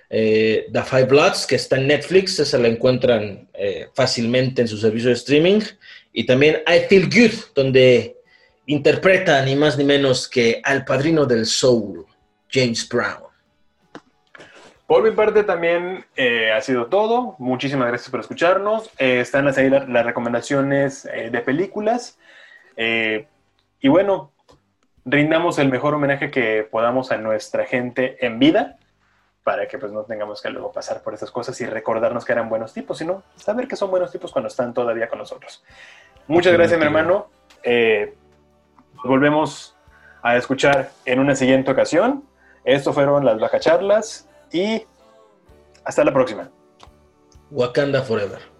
eh, The Five Bloods, que está en Netflix, esa la encuentran eh, fácilmente en su servicio de streaming, y también I Feel Good, donde interpreta ni más ni menos que al padrino del soul, James Brown. Por mi parte también eh, ha sido todo. Muchísimas gracias por escucharnos. Eh, están ahí las, recomendaciones eh, de películas. y bueno, rindamos el mejor homenaje que podamos a nuestra gente en vida para que pues no tengamos que luego pasar por esas cosas y recordarnos que eran buenos tipos, sino saber que son buenos tipos cuando están todavía con nosotros. Muchas gracias, mi hermano. volvemos a escuchar en una siguiente ocasión. Esto fueron las Baja Charlas y hasta la próxima. Wakanda Forever.